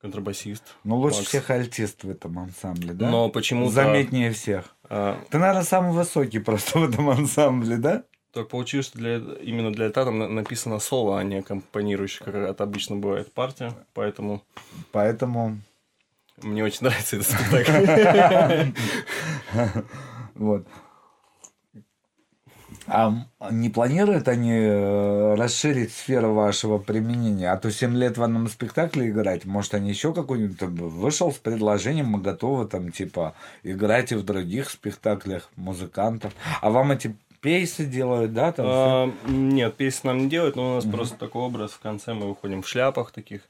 контрабасист. Ну, лучше Макс. всех альтист в этом ансамбле, да? Но почему-то... Заметнее всех. а, Ты, наверное, самый высокий просто в этом ансамбле, да? Так получилось, что для, именно для альта там на- написано соло, а не аккомпанирующий, как это обычно бывает партия. Поэтому Поэтому... мне очень нравится этот спектакль. Вот. А не планируют они э, расширить сферу вашего применения? А то 7 лет в одном спектакле играть, может, они еще какой-нибудь вышел с предложением, мы готовы там, типа, играть и в других спектаклях музыкантов. А вам эти пейсы делают, да? Там? А, Нет, песни нам не делают, но у нас просто такой образ. В конце мы выходим в шляпах таких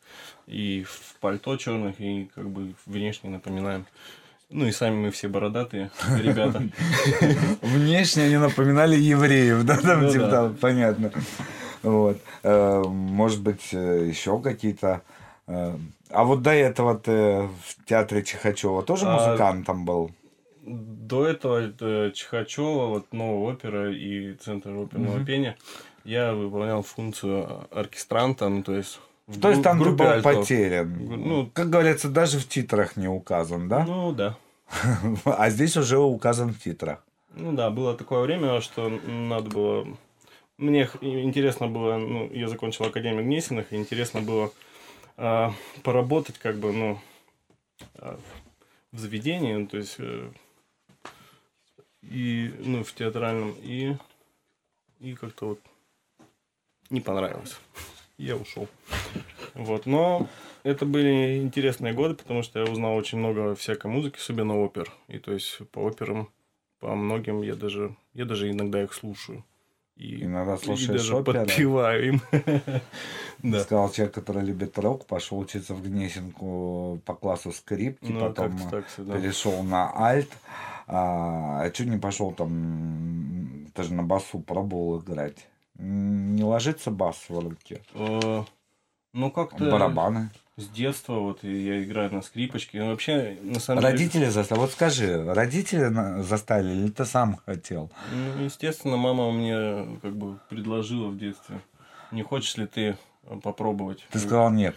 и в пальто черных, и как бы внешне напоминаем. Ну и сами мы все бородатые ребята. Внешне они напоминали евреев, да, там, Ну типа, да. там, понятно. Вот. Э, Может быть, еще какие-то... э, А вот до этого ты в театре Чихачева тоже А, музыкантом был? До этого это Чихачева, вот новая опера и Центр оперного пения, я выполнял функцию оркестранта, ну то есть... То есть там группе был альтов. потерян. Ну, Как говорится, даже в титрах не указан, да? ну да. А здесь уже указан в титрах. Ну да, было такое время, что надо было... Мне интересно было, ну, я закончил Академию Гнесиных, и интересно было а, поработать как бы, ну, а, в заведении, ну, то есть, э, и, ну, в театральном, и, и как-то вот не понравилось. Я ушел. Вот, но это были интересные годы, потому что я узнал очень много всякой музыки, особенно опер. И то есть по операм, по многим я даже, я даже иногда их слушаю. И, Иногда и слушаешь даже оперы? подпеваю им. Да. Сказал человек, который любит рок, пошел учиться в Гнесинку по классу скрипки, Ну, потом как-то так всегда. перешел на альт. А, а что не пошел там, м, ты же на басу пробовал играть. Не ложится бас в руки? Э, Ну, как-то... Барабаны. С детства вот и я играю на скрипочке. Ну, вообще, на самом деле... Родители заставили. Вот скажи, родители заставили или ты сам хотел? Ну, естественно, мама мне как бы предложила в детстве. Не хочешь ли ты попробовать? Ты сказал нет.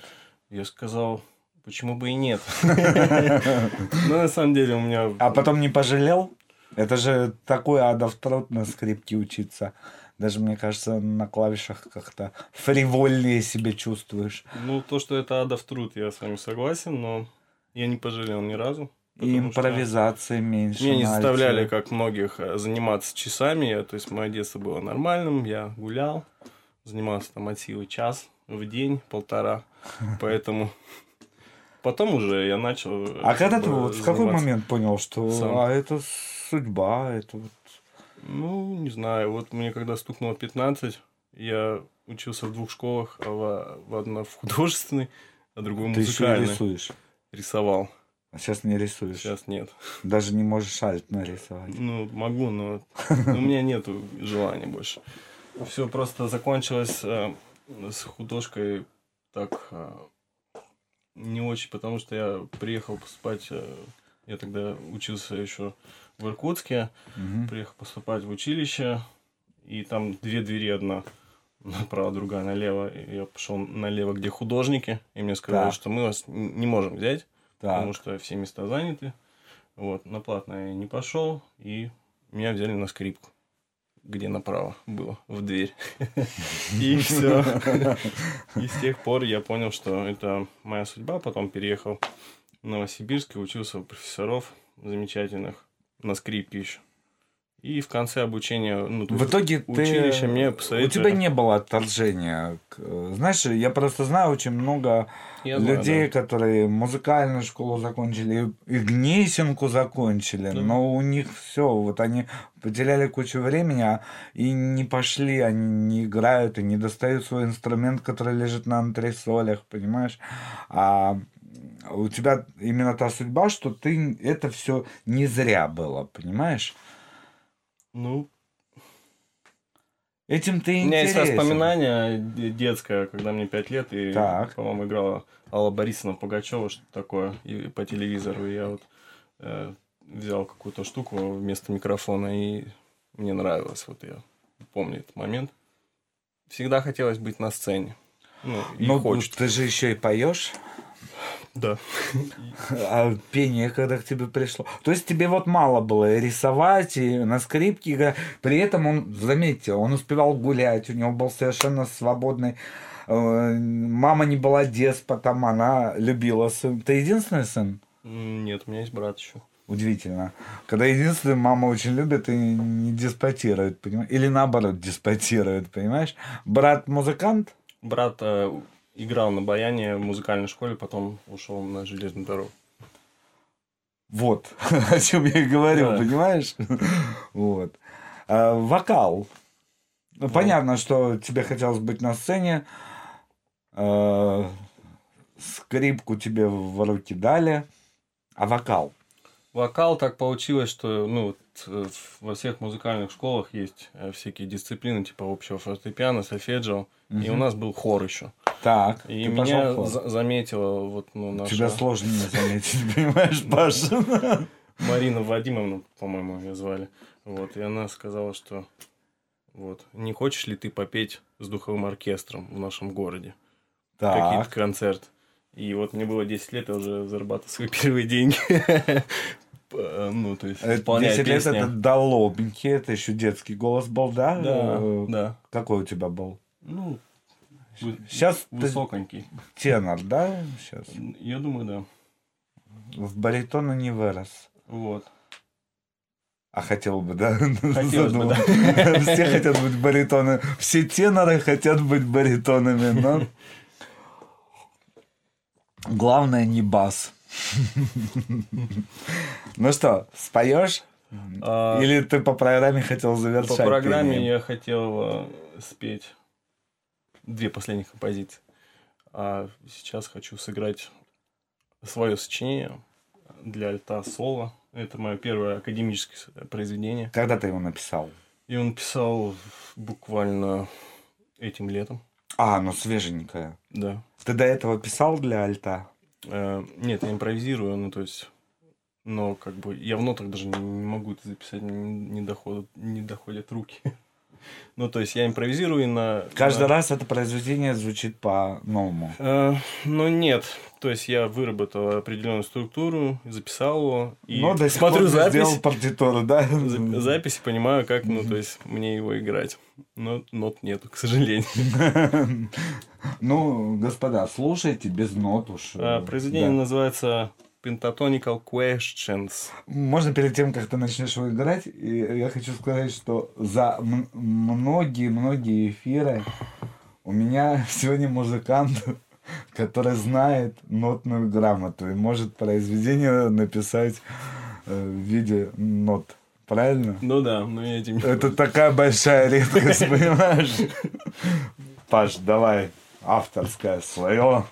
Я сказал, почему бы и нет. Ну, на самом деле, у меня... А потом не пожалел? Это же такой адов труд на скрипке учиться. Даже, мне кажется, на клавишах как-то фривольнее себя чувствуешь. Ну, то, что это адов труд, я с вами согласен, но я не пожалел ни разу. И потому что импровизации меньше. Меня не заставляли, как многих, э, заниматься часами. Я- То есть, мое детство было нормальным. Я гулял, занимался там от силы час в день, полтора. Поэтому потом уже я начал... э, А когда ты вот в какой момент понял, что а это судьба, это вот... Ну, не знаю. Вот мне когда стукнуло 15, я учился в двух школах, а в, в одной в художественной, а другой Ты музыкальной. рисуешь. Рисовал. А сейчас не рисуешь. Сейчас нет. Даже не можешь альт нарисовать. Ну, могу, но у меня нету желания больше. Все просто закончилось э, с художкой так э, не очень, потому что я приехал поступать, э, я тогда учился еще в Иркутске, Мгм. приехал поступать в училище, и там две двери, одна направо, другая налево. И я пошел налево, где художники, и мне сказали, Так. что мы вас не можем взять, Так. потому что все места заняты. Вот, на платное я не пошел, и меня взяли на скрипку, где направо было, в дверь. И все. И с тех пор я понял, что это моя судьба. Потом переехал в Новосибирск и учился у профессоров замечательных на скрипке еще. И в конце обучения, ну, В итоге училище ты... мне У посоветовали... тебя не было отторжения. Знаешь, я просто знаю очень много Я знаю, людей, которые музыкальную школу закончили, и Гнесинку закончили, Да. но у них все, вот они потеряли кучу времени а, и не пошли, они не играют и не достают свой инструмент, который лежит на антресолях, понимаешь? А у тебя именно та судьба, что ты это все не зря было, понимаешь? Ну, Этим ты У меня есть интересен. воспоминание де- детское, когда мне 5 лет, и, Так. по-моему, играла Алла Борисовна Пугачева, что такое, и по телевизору. И я вот э, взял какую-то штуку вместо микрофона, и мне нравилось. Вот я помню этот момент. Всегда хотелось быть на сцене. Ну, и Ну, хочется. ты же еще и поешь. Да. А пение когда к тебе пришло? То есть тебе вот мало было рисовать, и на скрипке играть. При этом он, заметьте, он успевал гулять, у него был совершенно свободный... э, Мама не была деспотом, она любила сын. Ты единственный сын? Нет, у меня есть брат еще. Удивительно. Когда единственный мама очень любит и не деспотирует, понимаешь? Или наоборот, деспотирует, понимаешь? Брат музыкант? Брат э, играл на баяне в музыкальной школе, потом ушел на железную дорогу. Вот, о чем я и говорю, Да. понимаешь? Вот. А, вокал. Ну, понятно, что тебе хотелось быть на сцене. А, скрипку тебе в руки дали. А вокал? Вокал так получилось, что ну, вот, э, во всех музыкальных школах есть э, всякие дисциплины, типа общего фортепиано, сольфеджио. И Мгм. у нас был хор еще. Так, И ты меня за- заметила вот, ну, наша Тебя сложно не заметить, понимаешь, Паша? Марина Вадимовна, по-моему, ее звали. Вот, и она сказала, что вот, не хочешь ли ты попеть с духовым оркестром в нашем городе? Какие-то Так. концерт. И вот мне было 10 лет, я уже зарабатывал свои первые деньги. П- Ну, то есть, Это исполняя 10 лет песни. это долобенький, это еще детский голос был, да? Да, Э, да. Какой у тебя был? Ну, Сейчас высоконький. тенор, да? Сейчас. Я думаю, да. В баритона не вырос. Вот. А хотел бы, да? Хотелось бы, да. Все хотят быть баритонами. Все теноры хотят быть баритонами, но... Главное не бас. Ну что, споешь? А, Или ты по программе хотел завершать? По программе я хотел э, спеть две последних композиции. А сейчас хочу сыграть свое сочинение для альта соло. Это мое первое академическое произведение. Когда ты его написал? И он писал буквально этим летом. А, ну свеженькое. Да. Ты до этого писал для альта? Э, Нет, я импровизирую, ну то есть, но как бы я в нотах даже не, не могу это записать, не доходят, не доходят руки. Ну то есть я импровизирую и на Каждый на- раз это произведение звучит по-новому. Э, ну нет, то есть я выработал определенную структуру, записал его и Но до сих смотрю пор запись, сделал партитуру, да? за- запись и понимаю, как, ну то есть мне его играть. Но нот нету, к сожалению. Ну, господа, слушайте без нот уж. А, Произведение называется Pentatonical Questions. Можно перед тем, как ты начнешь его играть, и я хочу сказать, что за многие-многие эфиры у меня сегодня музыкант, который знает нотную грамоту и может произведение написать э, в виде нот. Правильно? Ну да, но я этим не Это такая большая редкость, понимаешь? Паш, давай авторское свое.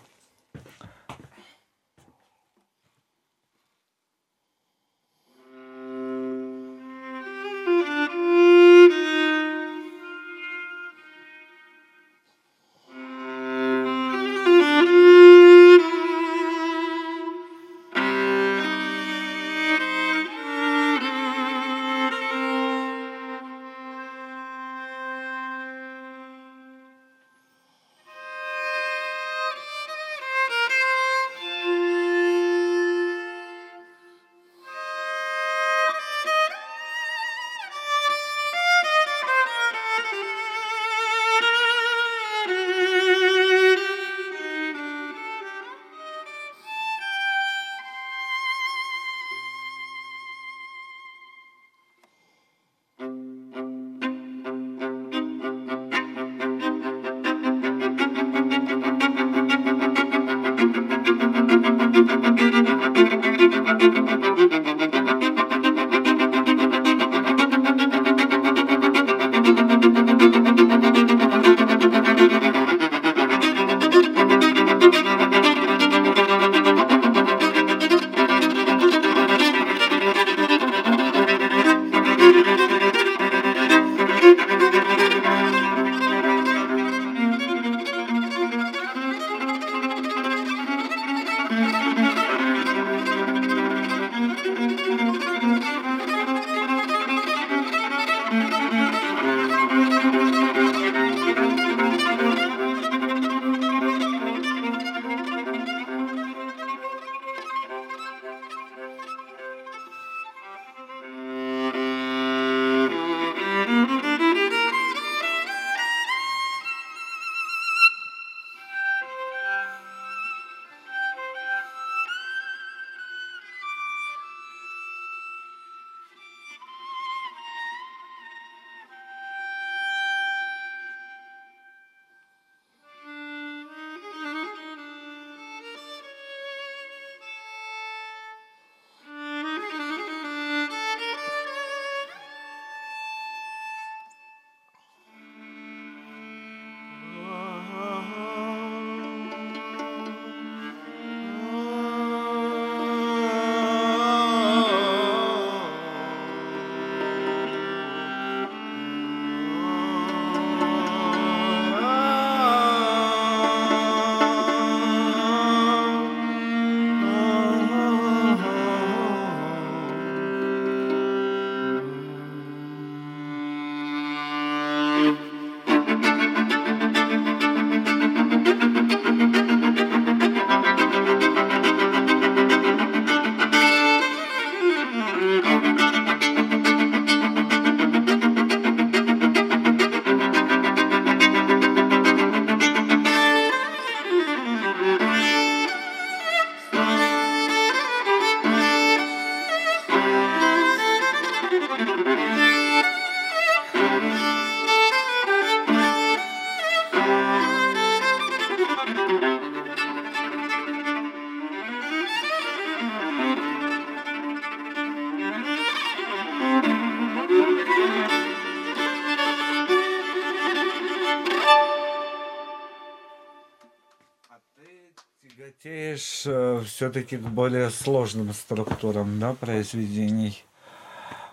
Все-таки к более сложным структурам, да, произведений.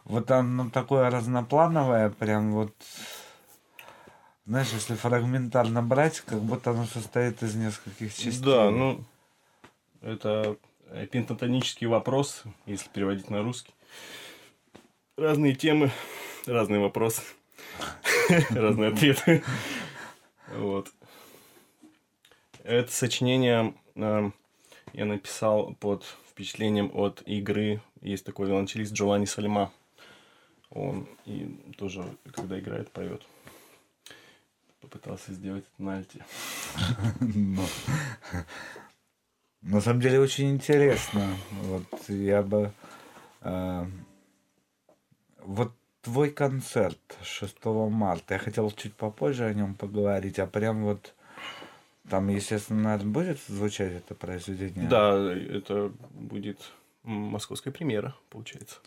Вот оно такое разноплановое, прям вот, знаешь, если фрагментарно брать, как будто оно состоит из нескольких частей. Да, ну, это пентатонический вопрос, если переводить на русский. Разные темы, разные вопросы, разные ответы. Вот. Это сочинение э, я написал под впечатлением от игры. Есть такой виолончелист Джованни Сальма. Он и тоже, когда играет, поет. Попытался сделать это на альте. Ну, На самом деле очень интересно. Вот я бы... э, вот твой концерт 6 марта, я хотел чуть попозже о нем поговорить, а прям вот там, естественно, наверное, будет звучать это произведение? Да, это будет московская премьера, получается.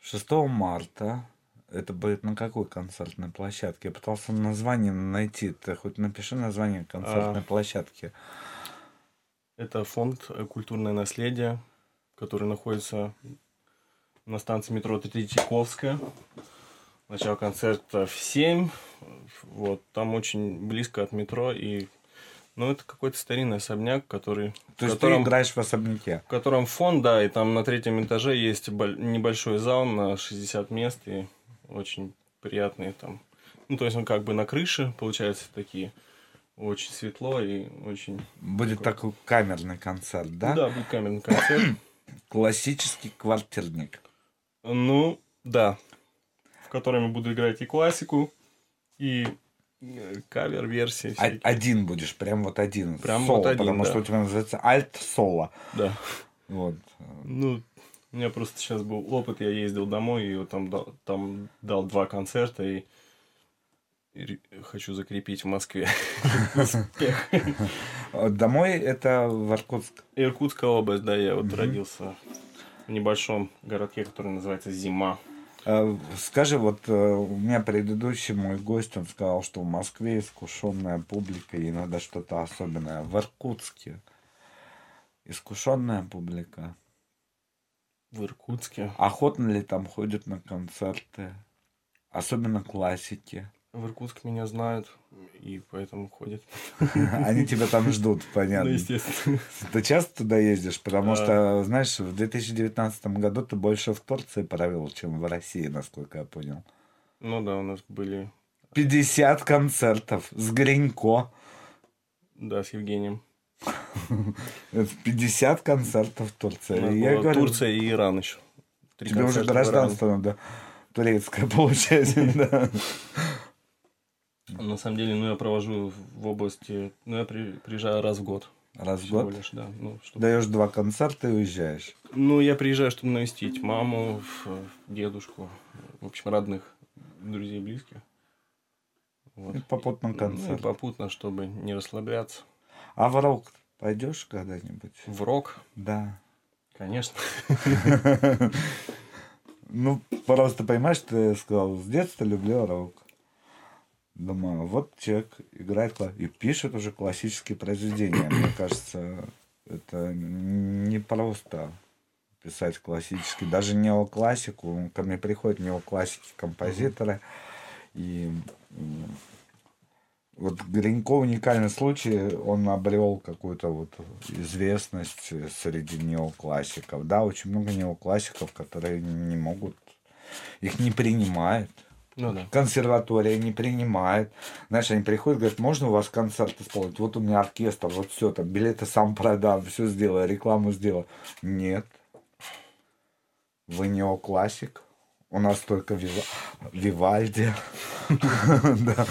6 марта. Это будет на какой концертной площадке? Я пытался название найти. Ты хоть напиши название концертной А. площадки. Это фонд «Культурное наследие», который находится на станции метро Третьяковская. Начало концерта в 7. Вот, там очень близко от метро. И, ну, это какой-то старинный особняк, который... То есть котором- ты играешь в особняке? В котором фон, да, и там на третьем этаже есть боль- небольшой зал на 60 мест, и очень приятные там. Ну, то есть он как бы на крыше, получается, такие. Очень светло и очень... Будет такой камерный концерт, да? Да, будет камерный концерт. Классический квартирник. Ну, да. В котором я буду играть и классику, и кавер-версии. А- один будешь, прям вот один. Прям соло, вот один, потому да. что у тебя называется альт-соло. Да. Вот. Ну, у меня просто сейчас был опыт, я ездил домой и вот там дал, там дал два концерта и, и хочу закрепить в Москве. успех. Домой это в Иркутск. Иркутская область, да, я вот родился в небольшом городке, который называется Зима. Э, Скажи, вот э, у меня предыдущий мой гость, он сказал, что в Москве искушенная публика и иногда что-то особенное. В Иркутске искушенная публика. В Иркутске. Охотно ли там ходят на концерты? Особенно классики. В Иркутске меня знают, и поэтому ходят. Они тебя там ждут, понятно. Ну, естественно. Ты часто туда ездишь? Потому А. что, знаешь, в 2019 году ты больше в Турции провел, чем в России, насколько я понял. Ну да, у нас были, 50 концертов с Гринько. да, с Евгением. Это 50 концертов в Турции. Я говорю, Турция и Иран еще. Три тебе уже гражданство надо турецкое получать. На самом деле, ну, я провожу в области... Ну, я при- приезжаю раз в год. Раз в год? лишь, да. Ну, чтобы- Даешь два концерта и уезжаешь. Ну, я приезжаю, чтобы навестить маму, дедушку, в общем, родных, друзей, близких. Вот. И попутно Ну, и концерт. попутно, чтобы не расслабляться. А в рок пойдешь когда-нибудь? В рок? Да. Конечно. Ну, просто понимаешь, ты сказал, с детства люблю рок. Думаю, вот человек играет и пишет уже классические произведения. Мне кажется, это не просто писать классический, даже неоклассику. Ко мне приходят неоклассики композиторы. И вот Гринько уникальный случай, он обрел какую-то вот известность среди неоклассиков. Да, очень много неоклассиков, которые не могут, их не принимают. Ну да. Консерватория не принимает. Знаешь, они приходят, говорят, можно у вас концерт исполнить? Вот у меня оркестр, вот все, там билеты сам продам, все сделаю, рекламу сделаю. Нет. Вы неоклассик. У нас только Вива- Вивальди.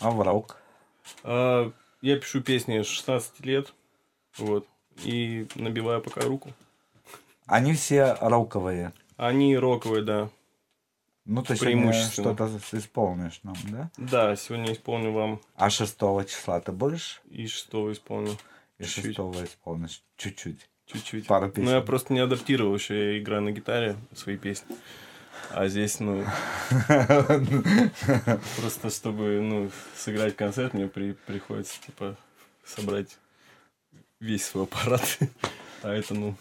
А в рок? А, я пишу песни с 16 лет. Вот. И набиваю пока руку. Они все роковые. Они роковые, да. Ну, ты сегодня что-то исполнишь нам, да? Да, сегодня исполню вам А 6 числа ты будешь? и шестого исполню. И Чуть-чуть. 6 исполнишь? Чуть-чуть. Чуть-чуть. Пару Ну, песен. я просто не адаптировал еще, я играю на гитаре свои песни. А здесь, ну, просто чтобы, ну, сыграть концерт, мне при- приходится, типа, собрать весь свой аппарат. А это, ну,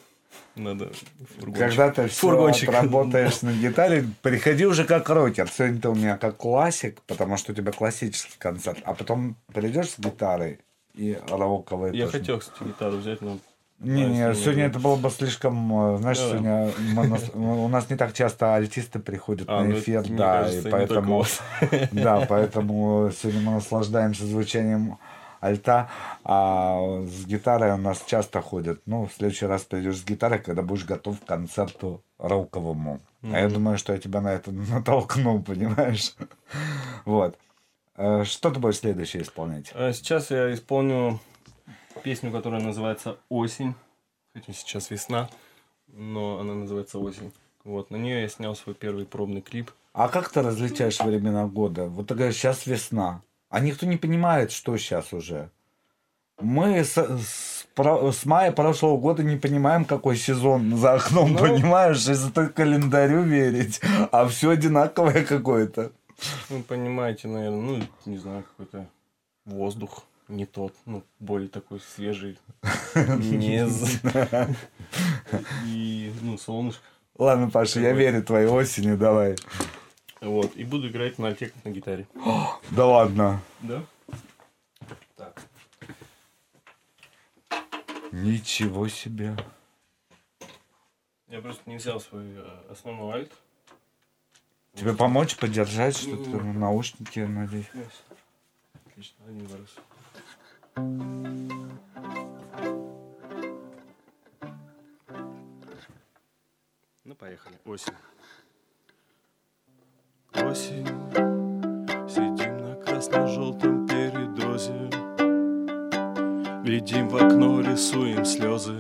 надо фургончик. Когда ты все Фургончик. отработаешь на гитаре, приходи уже как рокер. Сегодня ты у меня как классик, потому что у тебя классический концерт. А потом придешь с гитарой и роковые Я тоже. хотел, кстати, гитару взять, но... Не, не, сегодня это было бы слишком, э, знаешь, Да. сегодня мы нас- у нас не так часто альтисты приходят А, на ну, эфир, мне да, кажется, и поэтому, да, поэтому сегодня мы наслаждаемся звучанием альта, а с гитарой у нас часто ходят. Ну, в следующий раз придешь с гитарой, когда будешь готов к концерту роковому. А я думаю, что я тебя на это натолкну, понимаешь? Вот. Э, Что ты будешь следующее исполнять? А сейчас я исполню песню, которая называется «Осень». Хотя сейчас весна, но она называется «Осень». Вот, на нее я снял свой первый пробный клип. А как ты различаешь времена года? Вот ты говоришь, сейчас весна. А никто не понимает, что сейчас уже. Мы с, с про- с мая прошлого года не понимаем, какой сезон за окном, Ну. понимаешь, если ты календарю верить, а все одинаковое какое-то. Вы понимаете, наверное, ну, не знаю, какой-то воздух не тот, ну, более такой свежий. Нез. И, ну, солнышко. Ладно, Паша, я верю твоей осени, давай. Вот, и буду играть на альте как на гитаре. Да ладно. Да? Так. Ничего себе. Я просто не взял свой э, основной альт. Тебе помочь, поддержать что-то, наушники надеть? Отлично, один раз. Ну, поехали. Осень. Осень. Сидим на красно-желтом передозе. Глядим в окно, рисуем слезы.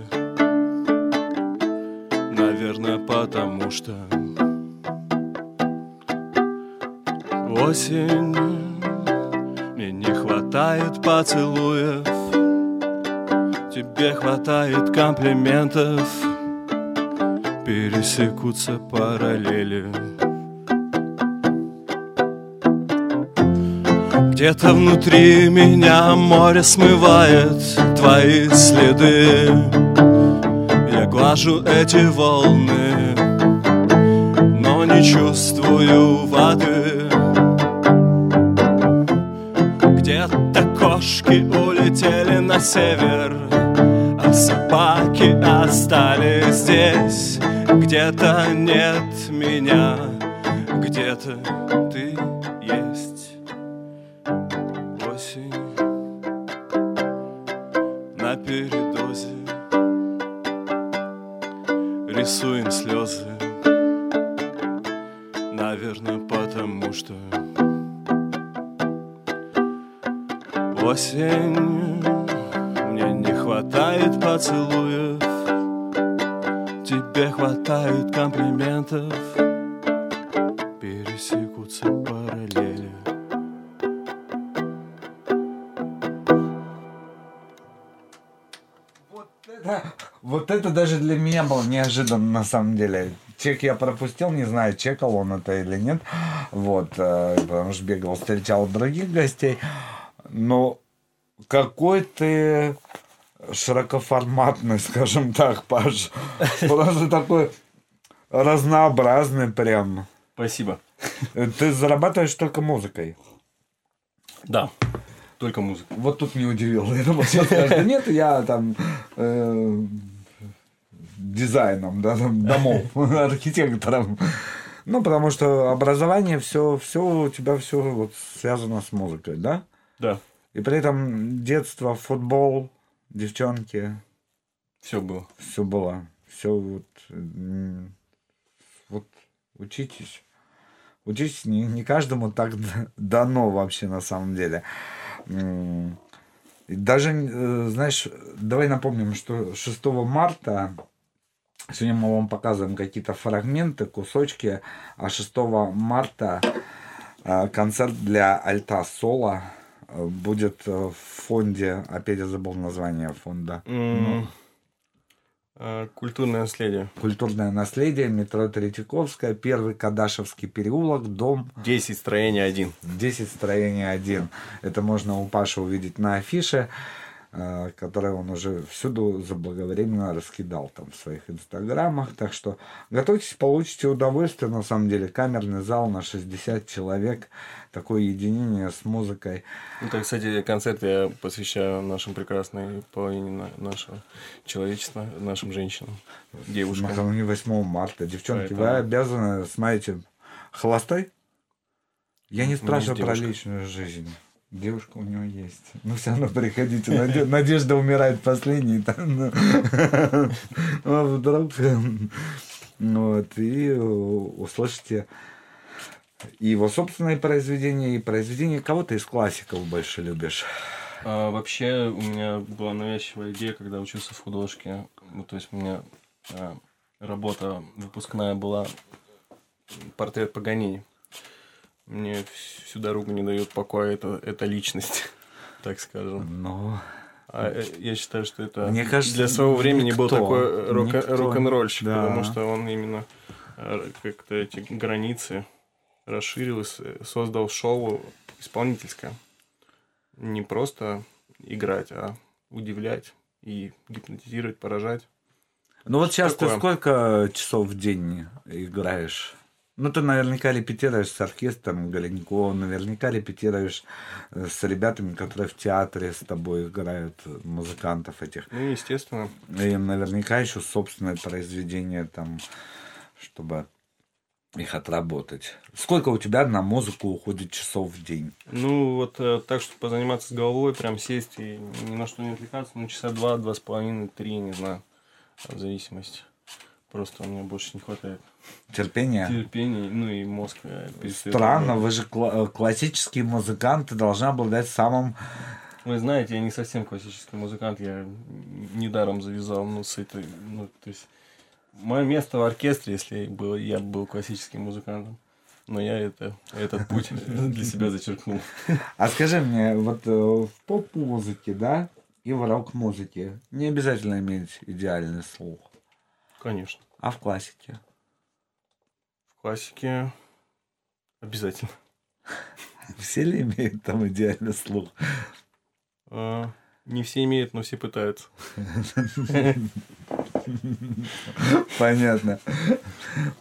Наверное, потому что Осень Мне не хватает поцелуев Тебе хватает комплиментов пересекутся параллели. Где-то внутри меня море смывает твои следы. Я глажу эти волны, но не чувствую воды. Где-то кошки улетели на север А собаки остались здесь. Где-то нет меня, где-то ты неожиданно на самом деле. Чек я пропустил, не знаю, чекал он это или нет. Вот, э, потому что бегал, встречал других гостей. Но какой ты широкоформатный, скажем так, Паш. Просто такой разнообразный прям. Спасибо. Ты зарабатываешь только музыкой. Да, только музыка. Вот тут не удивил. Я думал, сейчас скажешь, да нет, я там э, дизайном, да, там, домов, архитектором. Ну, потому что образование, все, все у тебя все вот связано с музыкой, да? Да, И при этом детство, футбол, девчонки, все было. все было. Все вот, вот учитесь. Учитесь, не, не каждому так дано вообще на самом деле. И Даже, э, знаешь, давай напомним, что 6 марта, сегодня мы вам показываем какие-то фрагменты, кусочки, а 6 марта э, концерт для альта соло э, будет э, в фонде, опять я забыл название фонда. М, а, Культурное наследие. Культурное наследие, метро Третьяковская, первый Кадашевский переулок, дом 10 строение 1. 10, строение 1. Это можно у Паши увидеть на афише, э, который он уже всюду заблаговременно раскидал там в своих инстаграмах. Так что готовьтесь, получите удовольствие. На самом деле камерный зал на 60 человек, такое единение с музыкой. Это, кстати, концерт я посвящаю нашим прекрасной половине на- нашего человечества, нашим женщинам, девушкам. Накануне 8 марта. Девчонки, вы Поэтому- обязаны, смотрите, холостой? Я не Ну, спрашиваю про личную жизнь. Девушка у него есть. Ну, все равно приходите. Наде- Надежда умирает последней. там, ну. А вдруг... Вот, и услышите и его собственные произведения, и произведения кого-то из классиков больше любишь. А, вообще, у меня была навязчивая идея, когда учился в художке. Ну, то есть, у меня а, работа выпускная была портрет Паганини. Мне всю дорогу не дает покоя эта, эта личность, так скажем. Ну, А э, я считаю, что это Мне кажется, для своего времени был никто, такой рок- никто. рок-н-ролльщик, Да. потому что он именно э, как-то эти границы расширил, и с- создал шоу исполнительское. Не просто играть, а удивлять и гипнотизировать, поражать. Ну вот сейчас ты Такое. сколько часов в день играешь? Ну, ты наверняка репетируешь с оркестром Голенькова, наверняка репетируешь э, с ребятами, которые в театре с тобой играют, музыкантов этих. Ну, естественно. И наверняка еще собственное произведение там, чтобы их отработать. Сколько у тебя на музыку уходит часов в день? Ну, вот э, так, чтобы позаниматься с головой, прям сесть и ни на что не отвлекаться, ну, часа два, два с половиной, три, не знаю, в зависимости. Просто у меня больше не хватает Терпение? терпения, ну и мозг э, Странно, вы же кла- э, классические музыканты должны обладать самым Вы знаете, я не совсем классический музыкант, я недаром завязал, ну, с этой, ну, то есть, мое место в оркестре, если было, я был классическим музыкантом, но я это, этот путь для себя зачеркнул. А скажи мне, вот э, в поп-музыке, да, и в рок-музыке не обязательно иметь идеальный слух. Конечно. А в классике? В классике обязательно. Все ли имеют там идеальный слух? А, не все имеют, но все пытаются. Понятно.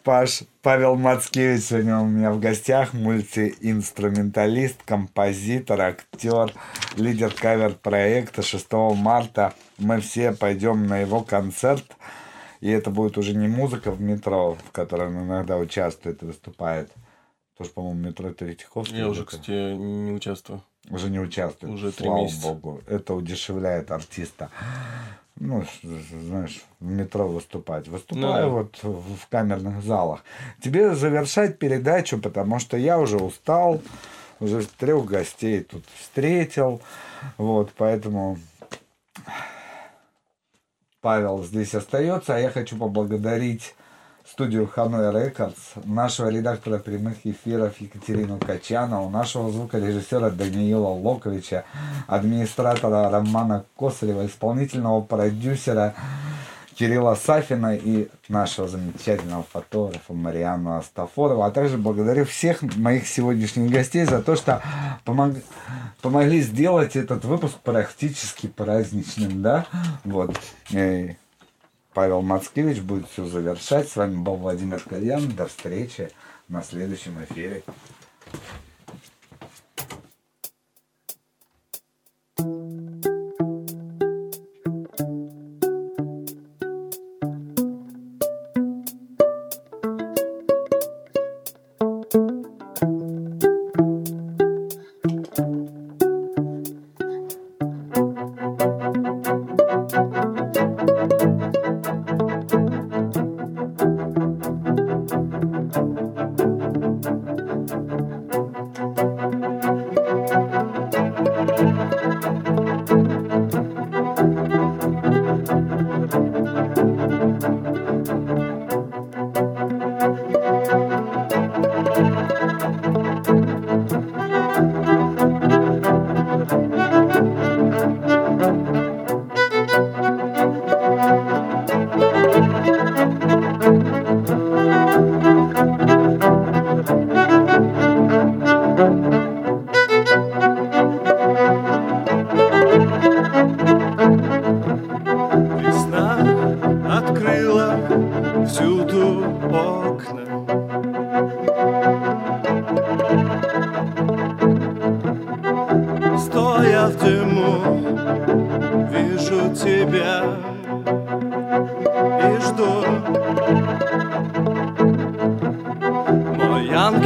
Паш, Павел Мацкевич сегодня у меня в гостях, мультиинструменталист, композитор, актер, лидер кавер-проекта 6 марта. Мы все пойдем на его концерт. И это будет уже не музыка в метро, в которой он иногда участвует и выступает. Тоже, по-моему, метро Третьяковский. Я уже, кстати, не участвую. Уже не участвует. Уже три Слава месяца. богу. Это удешевляет артиста. Ну, знаешь, в метро выступать. Выступаю Ну. вот в камерных залах. Тебе завершать передачу, потому что я уже устал. Уже трех гостей тут встретил. Вот, поэтому Павел здесь остается, а я хочу поблагодарить студию Ханой Рекордс, нашего редактора прямых эфиров Екатерину Качанову, нашего звукорежиссера Даниила Локовича, администратора Романа Косарева, исполнительного продюсера Кирилла Сафина и нашего замечательного фотографа Мариану Астафорова. А также благодарю всех моих сегодняшних гостей за то, что помог- помогли сделать этот выпуск практически праздничным, да? Вот. И Павел Мацкевич будет все завершать. С вами был Владимир Кальян. До встречи на следующем эфире.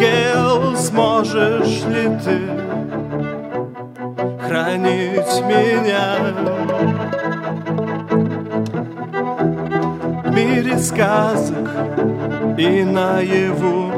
Ангел, сможешь ли ты хранить меня в мире сказок и наяву.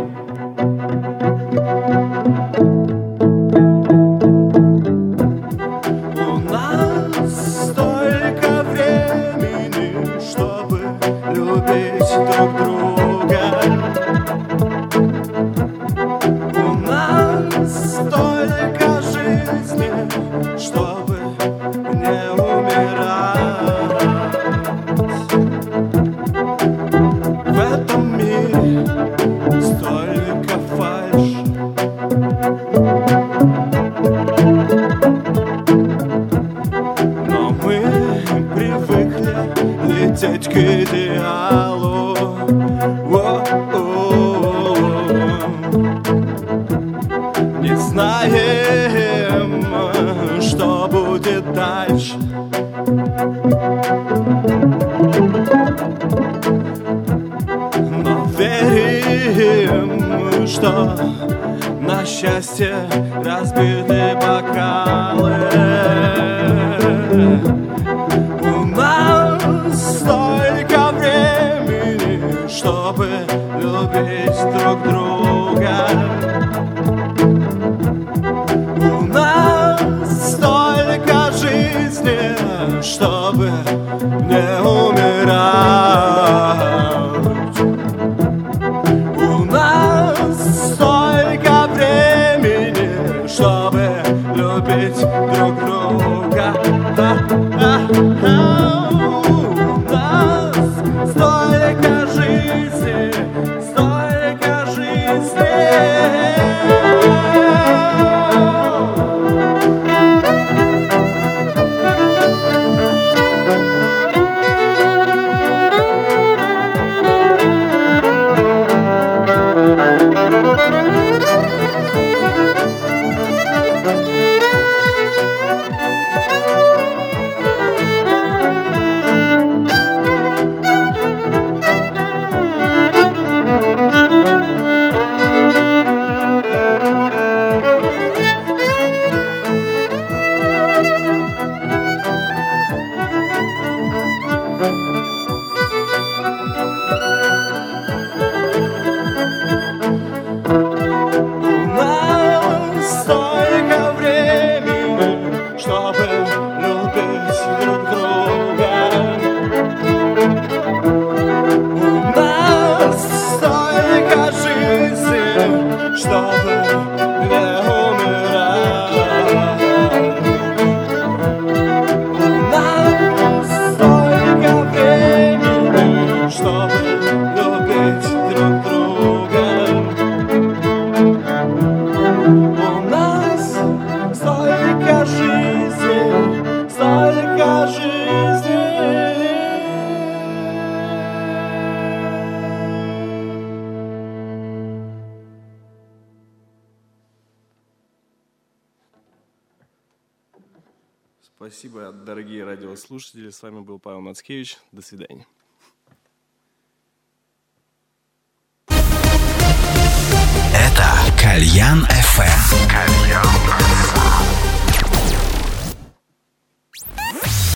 Радиослушатели. С вами был Павел Мацкевич. До свидания.